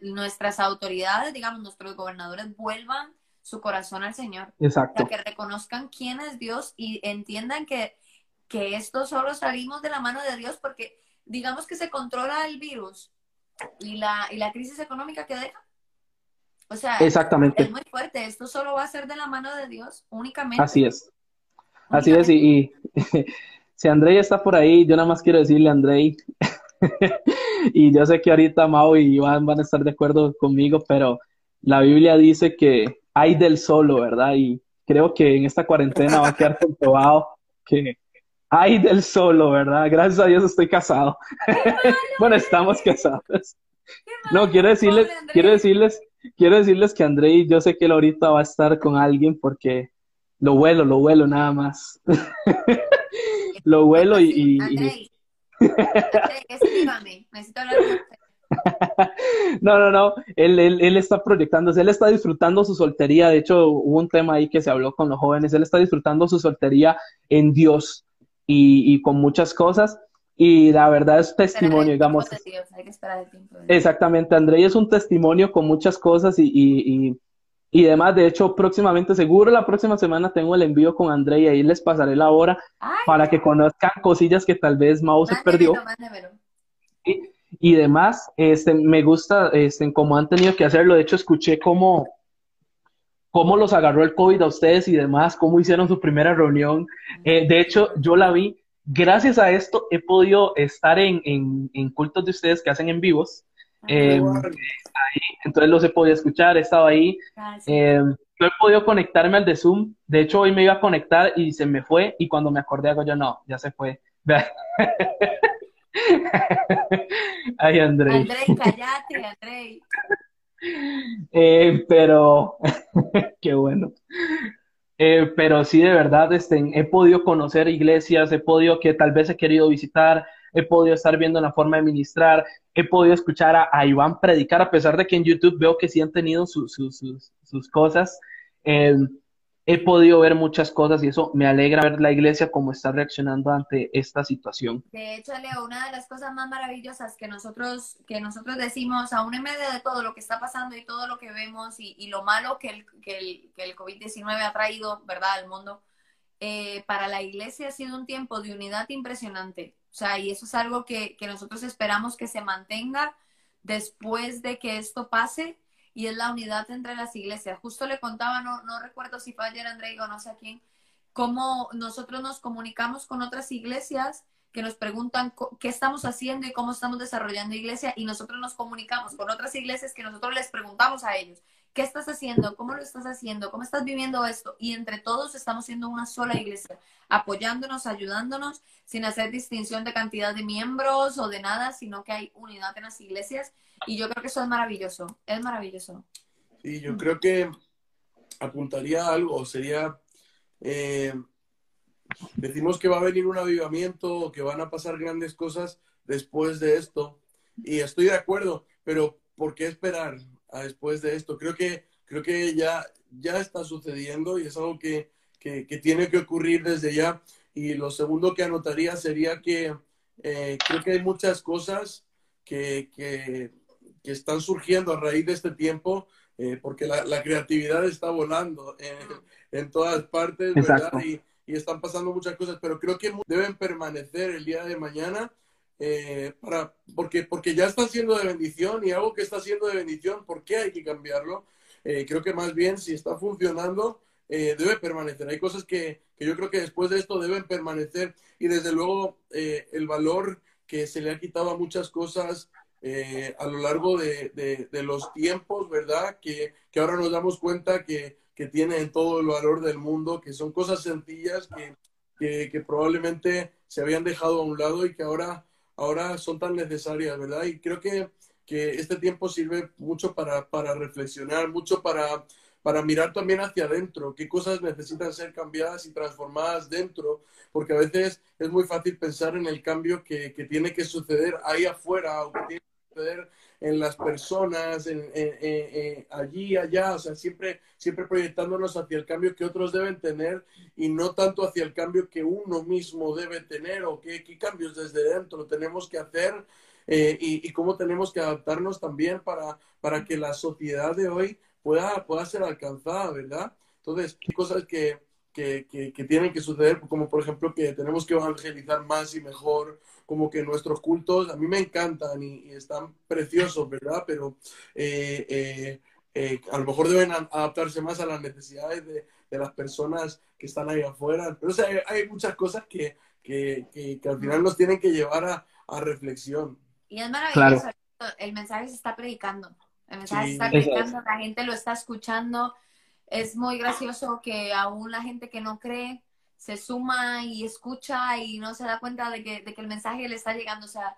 nuestras autoridades, digamos, nuestros gobernadores vuelvan su corazón al Señor. Exacto. que reconozcan quién es Dios y entiendan que, que esto solo salimos de la mano de Dios porque digamos que se controla el virus y la, y la crisis económica que deja. O sea, Exactamente. es muy fuerte. Esto solo va a ser de la mano de Dios únicamente. Así es. Así es, y, [laughs] si Andrei está por ahí, yo nada más quiero decirle a Andrei, [laughs] y yo sé que ahorita Mau y Iván van a estar de acuerdo conmigo, pero la Biblia dice que hay del solo, ¿verdad? Y creo que en esta cuarentena va a quedar comprobado que hay del solo, ¿verdad? Gracias a Dios estoy casado. [laughs] bueno, estamos casados. No, quiero decirles, quiero decirles, quiero decirles que Andrei, yo sé que él ahorita va a estar con alguien porque lo vuelo, lo vuelo nada más. [laughs] lo vuelo y... y, necesito [laughs] hablar no, no, no, él, él, él, está proyectándose, él está disfrutando su soltería, de hecho hubo un tema ahí que se habló con los jóvenes, él está disfrutando su soltería en Dios y, con muchas cosas. Y la verdad es testimonio, digamos. Exactamente, André es un testimonio con muchas cosas y, y, y, demás. De hecho, próximamente, seguro la próxima semana tengo el envío con André y ahí les pasaré la hora para que conozcan cosillas que tal vez Mao se perdió. Y, y, demás, este, me gusta este, cómo han tenido que hacerlo. De hecho, escuché cómo cómo los agarró el COVID a ustedes y demás, cómo hicieron su primera reunión. Eh, de hecho, yo la vi. Gracias a esto he podido estar en, en, cultos de ustedes que hacen en vivos. Ah, em, entonces los he podido escuchar, he estado ahí. Em, yo he podido conectarme al de Zoom. De hecho, hoy me iba a conectar y se me fue. Y cuando me acordé, hago yo, no, ya se fue. [laughs] Ay, André. André, cállate, André. Eh, pero, [laughs] qué bueno. Eh, pero sí, de verdad, este, he podido conocer iglesias, he podido que tal vez he querido visitar, he podido estar viendo la forma de ministrar, he podido escuchar a, Iván predicar, a pesar de que en YouTube veo que sí han tenido sus, sus, cosas. Eh, he podido ver muchas cosas y eso me alegra ver la iglesia cómo está reaccionando ante esta situación. De hecho, Leo, una de las cosas más maravillosas que nosotros, que nosotros decimos, aún en medio de todo lo que está pasando y todo lo que vemos y, lo malo que el, que el, que el COVID-19 ha traído, ¿verdad?, al mundo, eh, para la iglesia ha sido un tiempo de unidad impresionante. O sea, y eso es algo que, que nosotros esperamos que se mantenga después de que esto pase y es la unidad entre las iglesias. Justo le contaba, no, no recuerdo si fue ayer André o no sé a quién, cómo nosotros nos comunicamos con otras iglesias que nos preguntan qué estamos haciendo y cómo estamos desarrollando iglesia y nosotros nos comunicamos con otras iglesias que nosotros les preguntamos a ellos, ¿qué estás haciendo? ¿Cómo lo estás haciendo? ¿Cómo estás viviendo esto? Y entre todos estamos siendo una sola iglesia, apoyándonos, ayudándonos, sin hacer distinción de cantidad de miembros o de nada, sino que hay unidad en las iglesias y yo creo que eso es maravilloso, es maravilloso. Sí, yo creo que apuntaría algo, sería, eh, decimos que va a venir un avivamiento, que van a pasar grandes cosas después de esto, y estoy de acuerdo, pero ¿por qué esperar a después de esto? Creo que, creo que ya, ya está sucediendo y es algo que, que, tiene que ocurrir desde ya. Y lo segundo que anotaría sería que eh, creo que hay muchas cosas que, que, que están surgiendo a raíz de este tiempo, eh, porque la, la, creatividad está volando en todas partes, ¿verdad? Y, y, están pasando muchas cosas, pero creo que deben permanecer el día de mañana. Eh, para, porque, porque ya está siendo de bendición y algo que está siendo de bendición, ¿por qué hay que cambiarlo? Eh, creo que más bien si está funcionando, debe permanecer. Hay cosas que, que, yo creo que después de esto deben permanecer y desde luego el valor que se le ha quitado a muchas cosas eh, a lo largo de, de, los tiempos, ¿verdad? Que, que, ahora nos damos cuenta que, que tienen todo el valor del mundo, que son cosas sencillas que, que, probablemente se habían dejado a un lado y que ahora, ahora son tan necesarias, ¿verdad? Y creo que, que este tiempo sirve mucho para, para reflexionar, mucho para, para mirar también hacia adentro, qué cosas necesitan ser cambiadas y transformadas dentro, porque a veces es muy fácil pensar en el cambio que, que tiene que suceder ahí afuera o que tiene en las personas, en, allí, allá, o sea, siempre, siempre proyectándonos hacia el cambio que otros deben tener y no tanto hacia el cambio que uno mismo debe tener o qué, qué cambios desde dentro tenemos que hacer eh, y, cómo tenemos que adaptarnos también para, para que la sociedad de hoy pueda, pueda ser alcanzada, ¿verdad? Entonces, cosas que, que, que, tienen que suceder, como por ejemplo que tenemos que evangelizar más y mejor, como que nuestros cultos a mí me encantan y, están preciosos, ¿verdad? Pero eh, eh, eh, a lo mejor deben adaptarse más a las necesidades de, de las personas que están ahí afuera. Pero o sea, hay, muchas cosas que, que, que, al final nos tienen que llevar a, a reflexión. Y es maravilloso, el mensaje se está predicando. El mensaje se está predicando, la gente lo está escuchando. Es muy gracioso que aún la gente que no cree se suma y escucha y no se da cuenta de que, de que el mensaje le está llegando. O sea,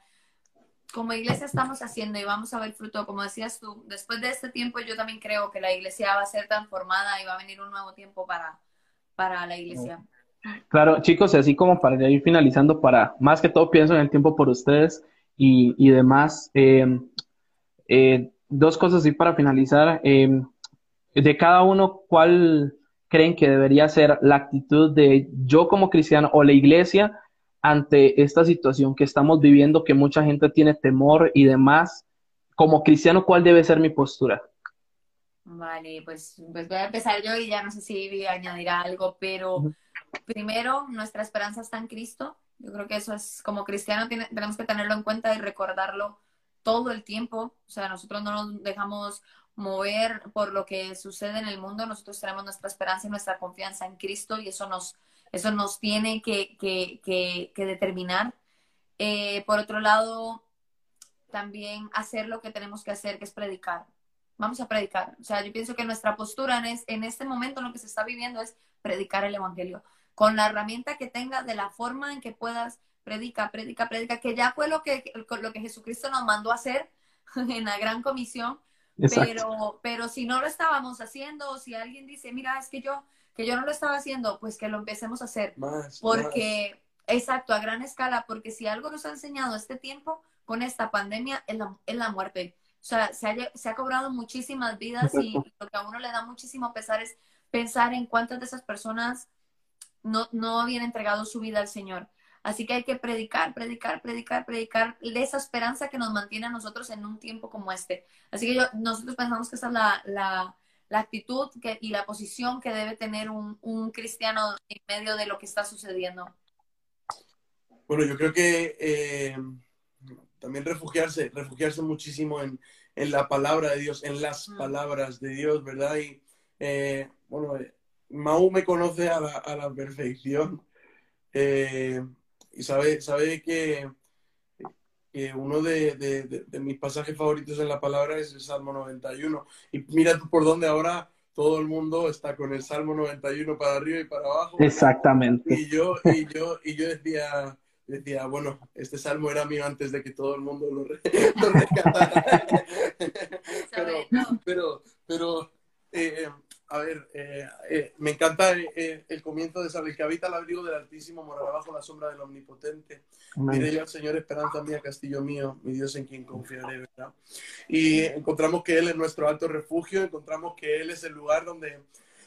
como iglesia estamos haciendo y vamos a ver fruto, como decías tú, después de este tiempo yo también creo que la iglesia va a ser transformada y va a venir un nuevo tiempo para, para la iglesia. Claro, chicos, así como para ir finalizando, para más que todo pienso en el tiempo por ustedes y, y demás. Eh, eh, dos cosas así para finalizar. Eh, de cada uno, ¿cuál creen que debería ser la actitud de yo como cristiano o la iglesia ante esta situación que estamos viviendo, que mucha gente tiene temor y demás? Como cristiano, ¿cuál debe ser mi postura? Vale, pues, pues voy a empezar yo y ya no sé si voy a añadir algo, pero primero, nuestra esperanza está en Cristo. Yo creo que eso es, como cristiano, tenemos que tenerlo en cuenta y recordarlo todo el tiempo. O sea, nosotros no nos dejamos mover por lo que sucede en el mundo. Nosotros tenemos nuestra esperanza y nuestra confianza en Cristo y eso nos, eso nos tiene que, que, que, determinar. Eh, por otro lado, también hacer lo que tenemos que hacer, que es predicar. Vamos a predicar. O sea, yo pienso que nuestra postura en, en este momento, en lo que se está viviendo, es predicar el Evangelio. Con la herramienta que tengas, de la forma en que puedas, predica, predica, predica, que ya fue lo que, lo que Jesucristo nos mandó a hacer [laughs] en la gran comisión. Pero, pero si no lo estábamos haciendo, o si alguien dice, mira, es que yo, que yo no lo estaba haciendo, pues que lo empecemos a hacer. porque, exacto, a gran escala, porque si algo nos ha enseñado este tiempo con esta pandemia es la, es la muerte. O sea, se ha, se ha cobrado muchísimas vidas y lo que a uno le da muchísimo pesar es pensar en cuántas de esas personas no, no habían entregado su vida al Señor. Así que hay que predicar, predicar, predicar, predicar de esa esperanza que nos mantiene a nosotros en un tiempo como este. Así que yo, nosotros pensamos que esa es la, la, la actitud que, y la posición que debe tener un, un, cristiano en medio de lo que está sucediendo. Bueno, yo creo que eh, también refugiarse, refugiarse muchísimo en, en, la palabra de Dios, en las mm. palabras de Dios, ¿verdad? Y eh, bueno, eh, Mau me conoce a la, a la perfección. Eh, y sabe, sabe que, uno de, mis pasajes favoritos en la palabra es el Salmo 91. Y mira tú por dónde ahora todo el mundo está con el Salmo 91 para arriba y para abajo. Exactamente. Y yo, y yo, y yo decía, decía, bueno, este salmo era mío antes de que todo el mundo lo, re [laughs] [laughs] pero, pero, eh, a ver, eh, eh, me encanta eh, el comienzo de saber que habita el abrigo del Altísimo, morará bajo la sombra del Omnipotente. Diré yo al Señor, esperanza mía, castillo mío, mi Dios en quien confiaré, ¿verdad? Y encontramos que Él es nuestro alto refugio, encontramos que Él es el lugar donde,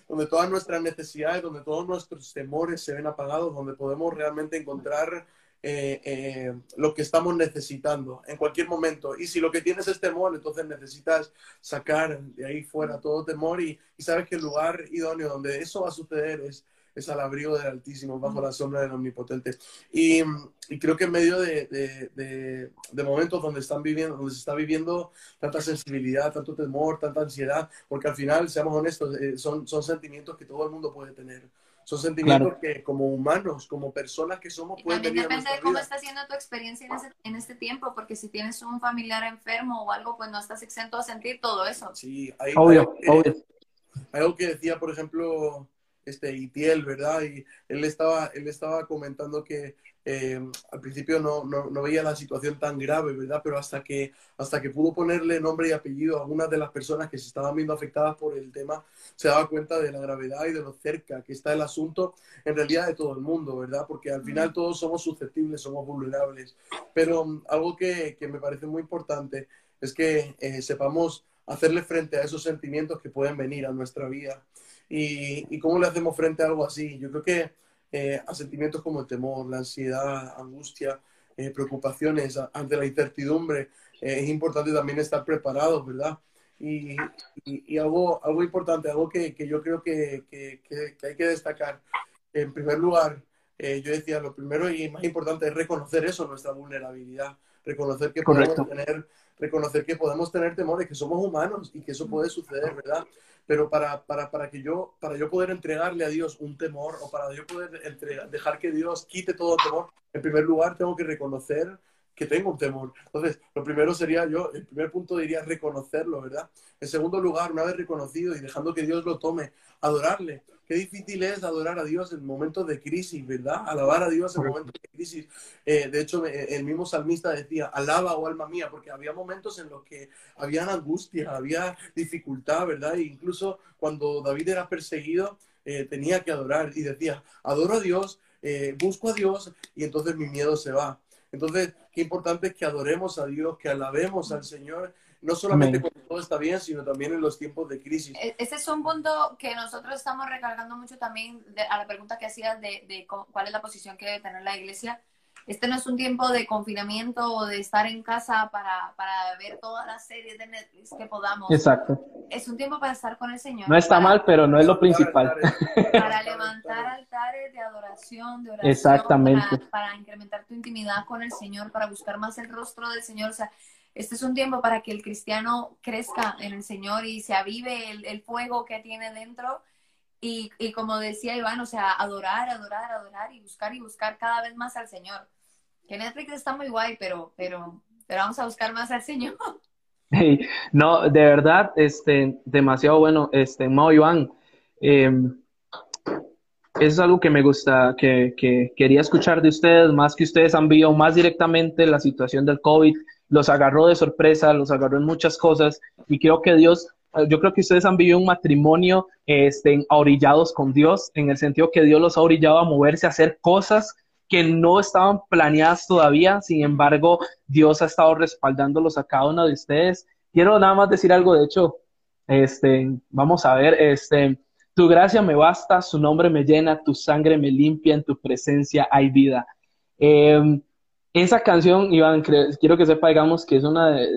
donde todas nuestras necesidades, donde todos nuestros temores se ven apagados, donde podemos realmente encontrar eh, eh, lo que estamos necesitando en cualquier momento. Y si lo que tienes es temor, entonces necesitas sacar de ahí fuera todo temor y, sabes que el lugar idóneo donde eso va a suceder es, es al abrigo del Altísimo, bajo la sombra del Omnipotente. Y, creo que en medio de, de, momentos donde, están viviendo, donde se está viviendo tanta sensibilidad, tanto temor, tanta ansiedad, porque al final, seamos honestos, eh, son, son sentimientos que todo el mundo puede tener. Son sentimientos que como humanos, como personas que somos, pueden también depende de cómo está siendo tu experiencia en, este tiempo, porque si tienes un familiar enfermo o algo, pues no estás exento a sentir todo eso. Sí, hay, obvio, obvio. hay algo que decía, por ejemplo, este Itiel, ¿verdad? Y él estaba, él estaba comentando que eh, al principio no, no, veía la situación tan grave, ¿verdad? Pero hasta que, hasta que pudo ponerle nombre y apellido a algunas de las personas que se estaban viendo afectadas por el tema, se daba cuenta de la gravedad y de lo cerca que está el asunto en realidad de todo el mundo, ¿verdad? Porque al final todos somos susceptibles, somos vulnerables. Pero um, algo que, que, me parece muy importante es que eh, sepamos hacerle frente a esos sentimientos que pueden venir a nuestra vida. Y, y cómo le hacemos frente a algo así. Yo creo que eh, a sentimientos como el temor, la ansiedad, angustia, eh, preocupaciones ante la incertidumbre. Eh, es importante también estar preparados, ¿verdad? Y, y, algo, algo importante, algo que, que yo creo que, que, que, hay que destacar. En primer lugar, yo decía, lo primero y más importante es reconocer eso, nuestra vulnerabilidad, reconocer que podemos tener reconocer que podemos tener temores, que somos humanos y que eso puede suceder, ¿verdad? Pero para, para, para, que yo, para yo poder entregarle a Dios un temor o para yo poder dejar que Dios quite todo temor, en primer lugar tengo que reconocer que tengo un temor. Entonces, lo primero sería yo, el primer punto diría reconocerlo, ¿verdad? En segundo lugar, una vez reconocido y dejando que Dios lo tome, adorarle. Qué difícil es adorar a Dios en momentos de crisis, ¿verdad? Alabar a Dios en momentos de crisis. Eh, de hecho, el mismo salmista decía, alaba, oh alma mía, porque había momentos en los que había angustia, había dificultad, ¿verdad? E incluso cuando David era perseguido, eh, tenía que adorar y decía, adoro a Dios, eh, busco a Dios y entonces mi miedo se va. Entonces, qué importante es que adoremos a Dios, que alabemos al Señor no solamente cuando todo está bien, sino también en los tiempos de crisis. E-, ese es un punto que nosotros estamos recargando mucho también a la pregunta que hacías de, cuál es la posición que debe tener la iglesia. Este no es un tiempo de confinamiento o de estar en casa para, para ver todas las series de Netflix que podamos. Exacto. Es un tiempo para estar con el Señor. No está mal, pero no es lo principal. [laughs] Para levantar altares de adoración, de oración. Exactamente. Para, para incrementar tu intimidad con el Señor, para buscar más el rostro del Señor. O sea, este es un tiempo para que el cristiano crezca en el Señor y se avive el, el fuego que tiene dentro. Y, y, como decía Iván, o sea, adorar, adorar, adorar y buscar y buscar cada vez más al Señor. Que Netflix está muy guay, pero, pero, pero vamos a buscar más al Señor. [laughs] No, de verdad, este, demasiado bueno, este, Mao Iván. Eh, es algo que me gusta, que, que, quería escuchar de ustedes, más que ustedes han visto más directamente la situación del COVID, los agarró de sorpresa, los agarró en muchas cosas y creo que Dios, yo creo que ustedes han vivido un matrimonio este, orillados con Dios, en el sentido que Dios los ha orillado a moverse, a hacer cosas que no estaban planeadas todavía, sin embargo, Dios ha estado respaldándolos a cada uno de ustedes. Quiero nada más decir algo, de hecho, este, vamos a ver, este, tu gracia me basta, su nombre me llena, tu sangre me limpia, en tu presencia hay vida. Eh, esa canción, Iván, quiero que sepa, que es una de,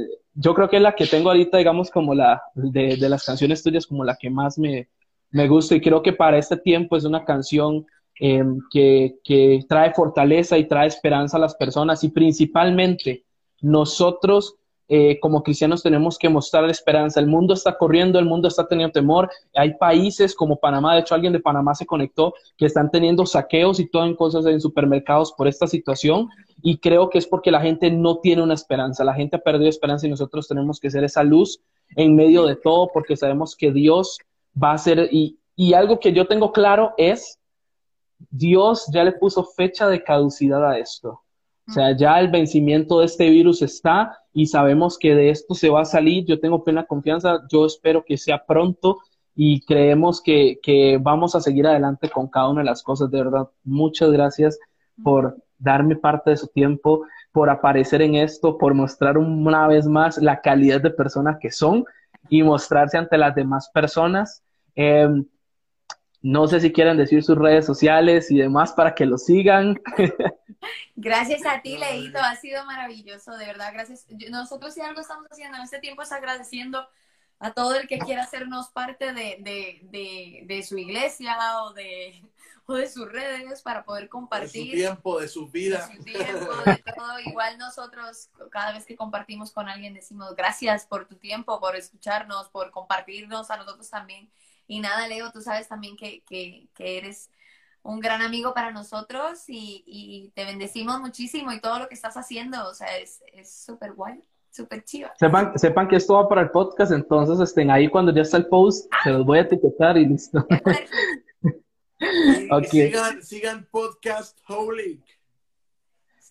yo creo que la que tengo ahorita, digamos, como la, de, las canciones tuyas, como la que más me, me gusta y creo que para este tiempo es una canción eh, que, que, trae fortaleza y trae esperanza a las personas y principalmente nosotros eh, como cristianos tenemos que mostrar esperanza. El mundo está corriendo, el mundo está teniendo temor. Hay países como Panamá, de hecho alguien de Panamá se conectó, que están teniendo saqueos y todo en cosas en supermercados por esta situación y creo que es porque la gente no tiene una esperanza. La gente ha perdido esperanza y nosotros tenemos que ser esa luz en medio de todo porque sabemos que Dios va a ser y, y algo que yo tengo claro es Dios ya le puso fecha de caducidad a esto. O sea, ya el vencimiento de este virus está y sabemos que de esto se va a salir. Yo tengo plena confianza. Yo espero que sea pronto y creemos que, que vamos a seguir adelante con cada una de las cosas. De verdad, muchas gracias por darme parte de su tiempo, por aparecer en esto, por mostrar una vez más la calidad de persona que son y mostrarse ante las demás personas. Eh, no sé si quieren decir sus redes sociales y demás para que lo sigan. [laughs] Gracias a ti, Leito, ha sido maravilloso, de verdad, gracias. Nosotros si algo estamos haciendo en este tiempo es agradeciendo a todo el que quiera hacernos parte de, de, de, de su iglesia o de, o de sus redes para poder compartir. De su tiempo, de su vida. De su tiempo, de todo. Igual nosotros, cada vez que compartimos con alguien, decimos gracias por tu tiempo, por escucharnos, por compartirnos a nosotros también y nada, Leo, tú sabes también que, que, que eres un gran amigo para nosotros y, y, te bendecimos muchísimo y todo lo que estás haciendo, o sea, es súper guay, súper chiva. Sepan, sepan que esto va para el podcast, entonces estén ahí cuando ya está el post, se los voy a etiquetar y listo. [laughs] okay. sigan, sigan Podcast Holy.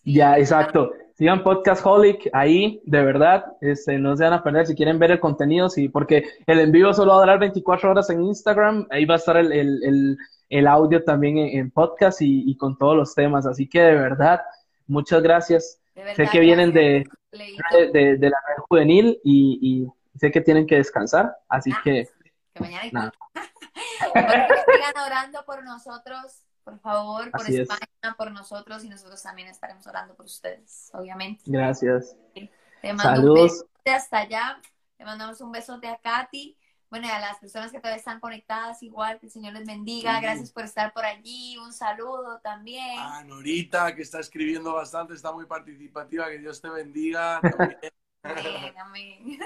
Ya, exacto. Sigan Podcast Holic ahí, de verdad, este, no se van a perder si quieren ver el contenido, sí, porque el envío solo va a durar 24 horas en Instagram, ahí va a estar el, el, el, audio también en, podcast y, y, con todos los temas, así que de verdad, muchas gracias. sé que vienen de, de, de, la red juvenil y, y, sé que tienen que descansar, así ah, que... Que mañana nada. Que sigan orando por nosotros por favor, por España, por nosotros y nosotros también estaremos orando por ustedes, obviamente. Gracias. Te mando un besote hasta allá, te mandamos un besote a Katy. Bueno, y a las personas que todavía están conectadas, igual, que el Señor les bendiga. Gracias por estar por allí. Un saludo también. A Norita, que está escribiendo bastante, está muy participativa. Que Dios te bendiga. [laughs] amén, amén.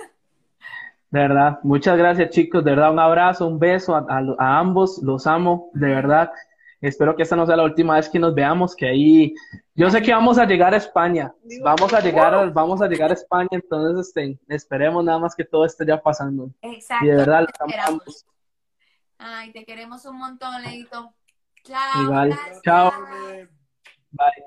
De verdad, muchas gracias chicos, de verdad un abrazo, un beso a, a ambos, los amo, de verdad. Espero que esta no sea la última vez que nos veamos, que ahí, yo sé que vamos a llegar a España, vamos a llegar, a, vamos a llegar a España, entonces este, esperemos nada más que todo esté ya pasando. Exacto. Y de verdad, estamos. Ay, te queremos un montón, Leito. Chao. Igual. Chao. Bye.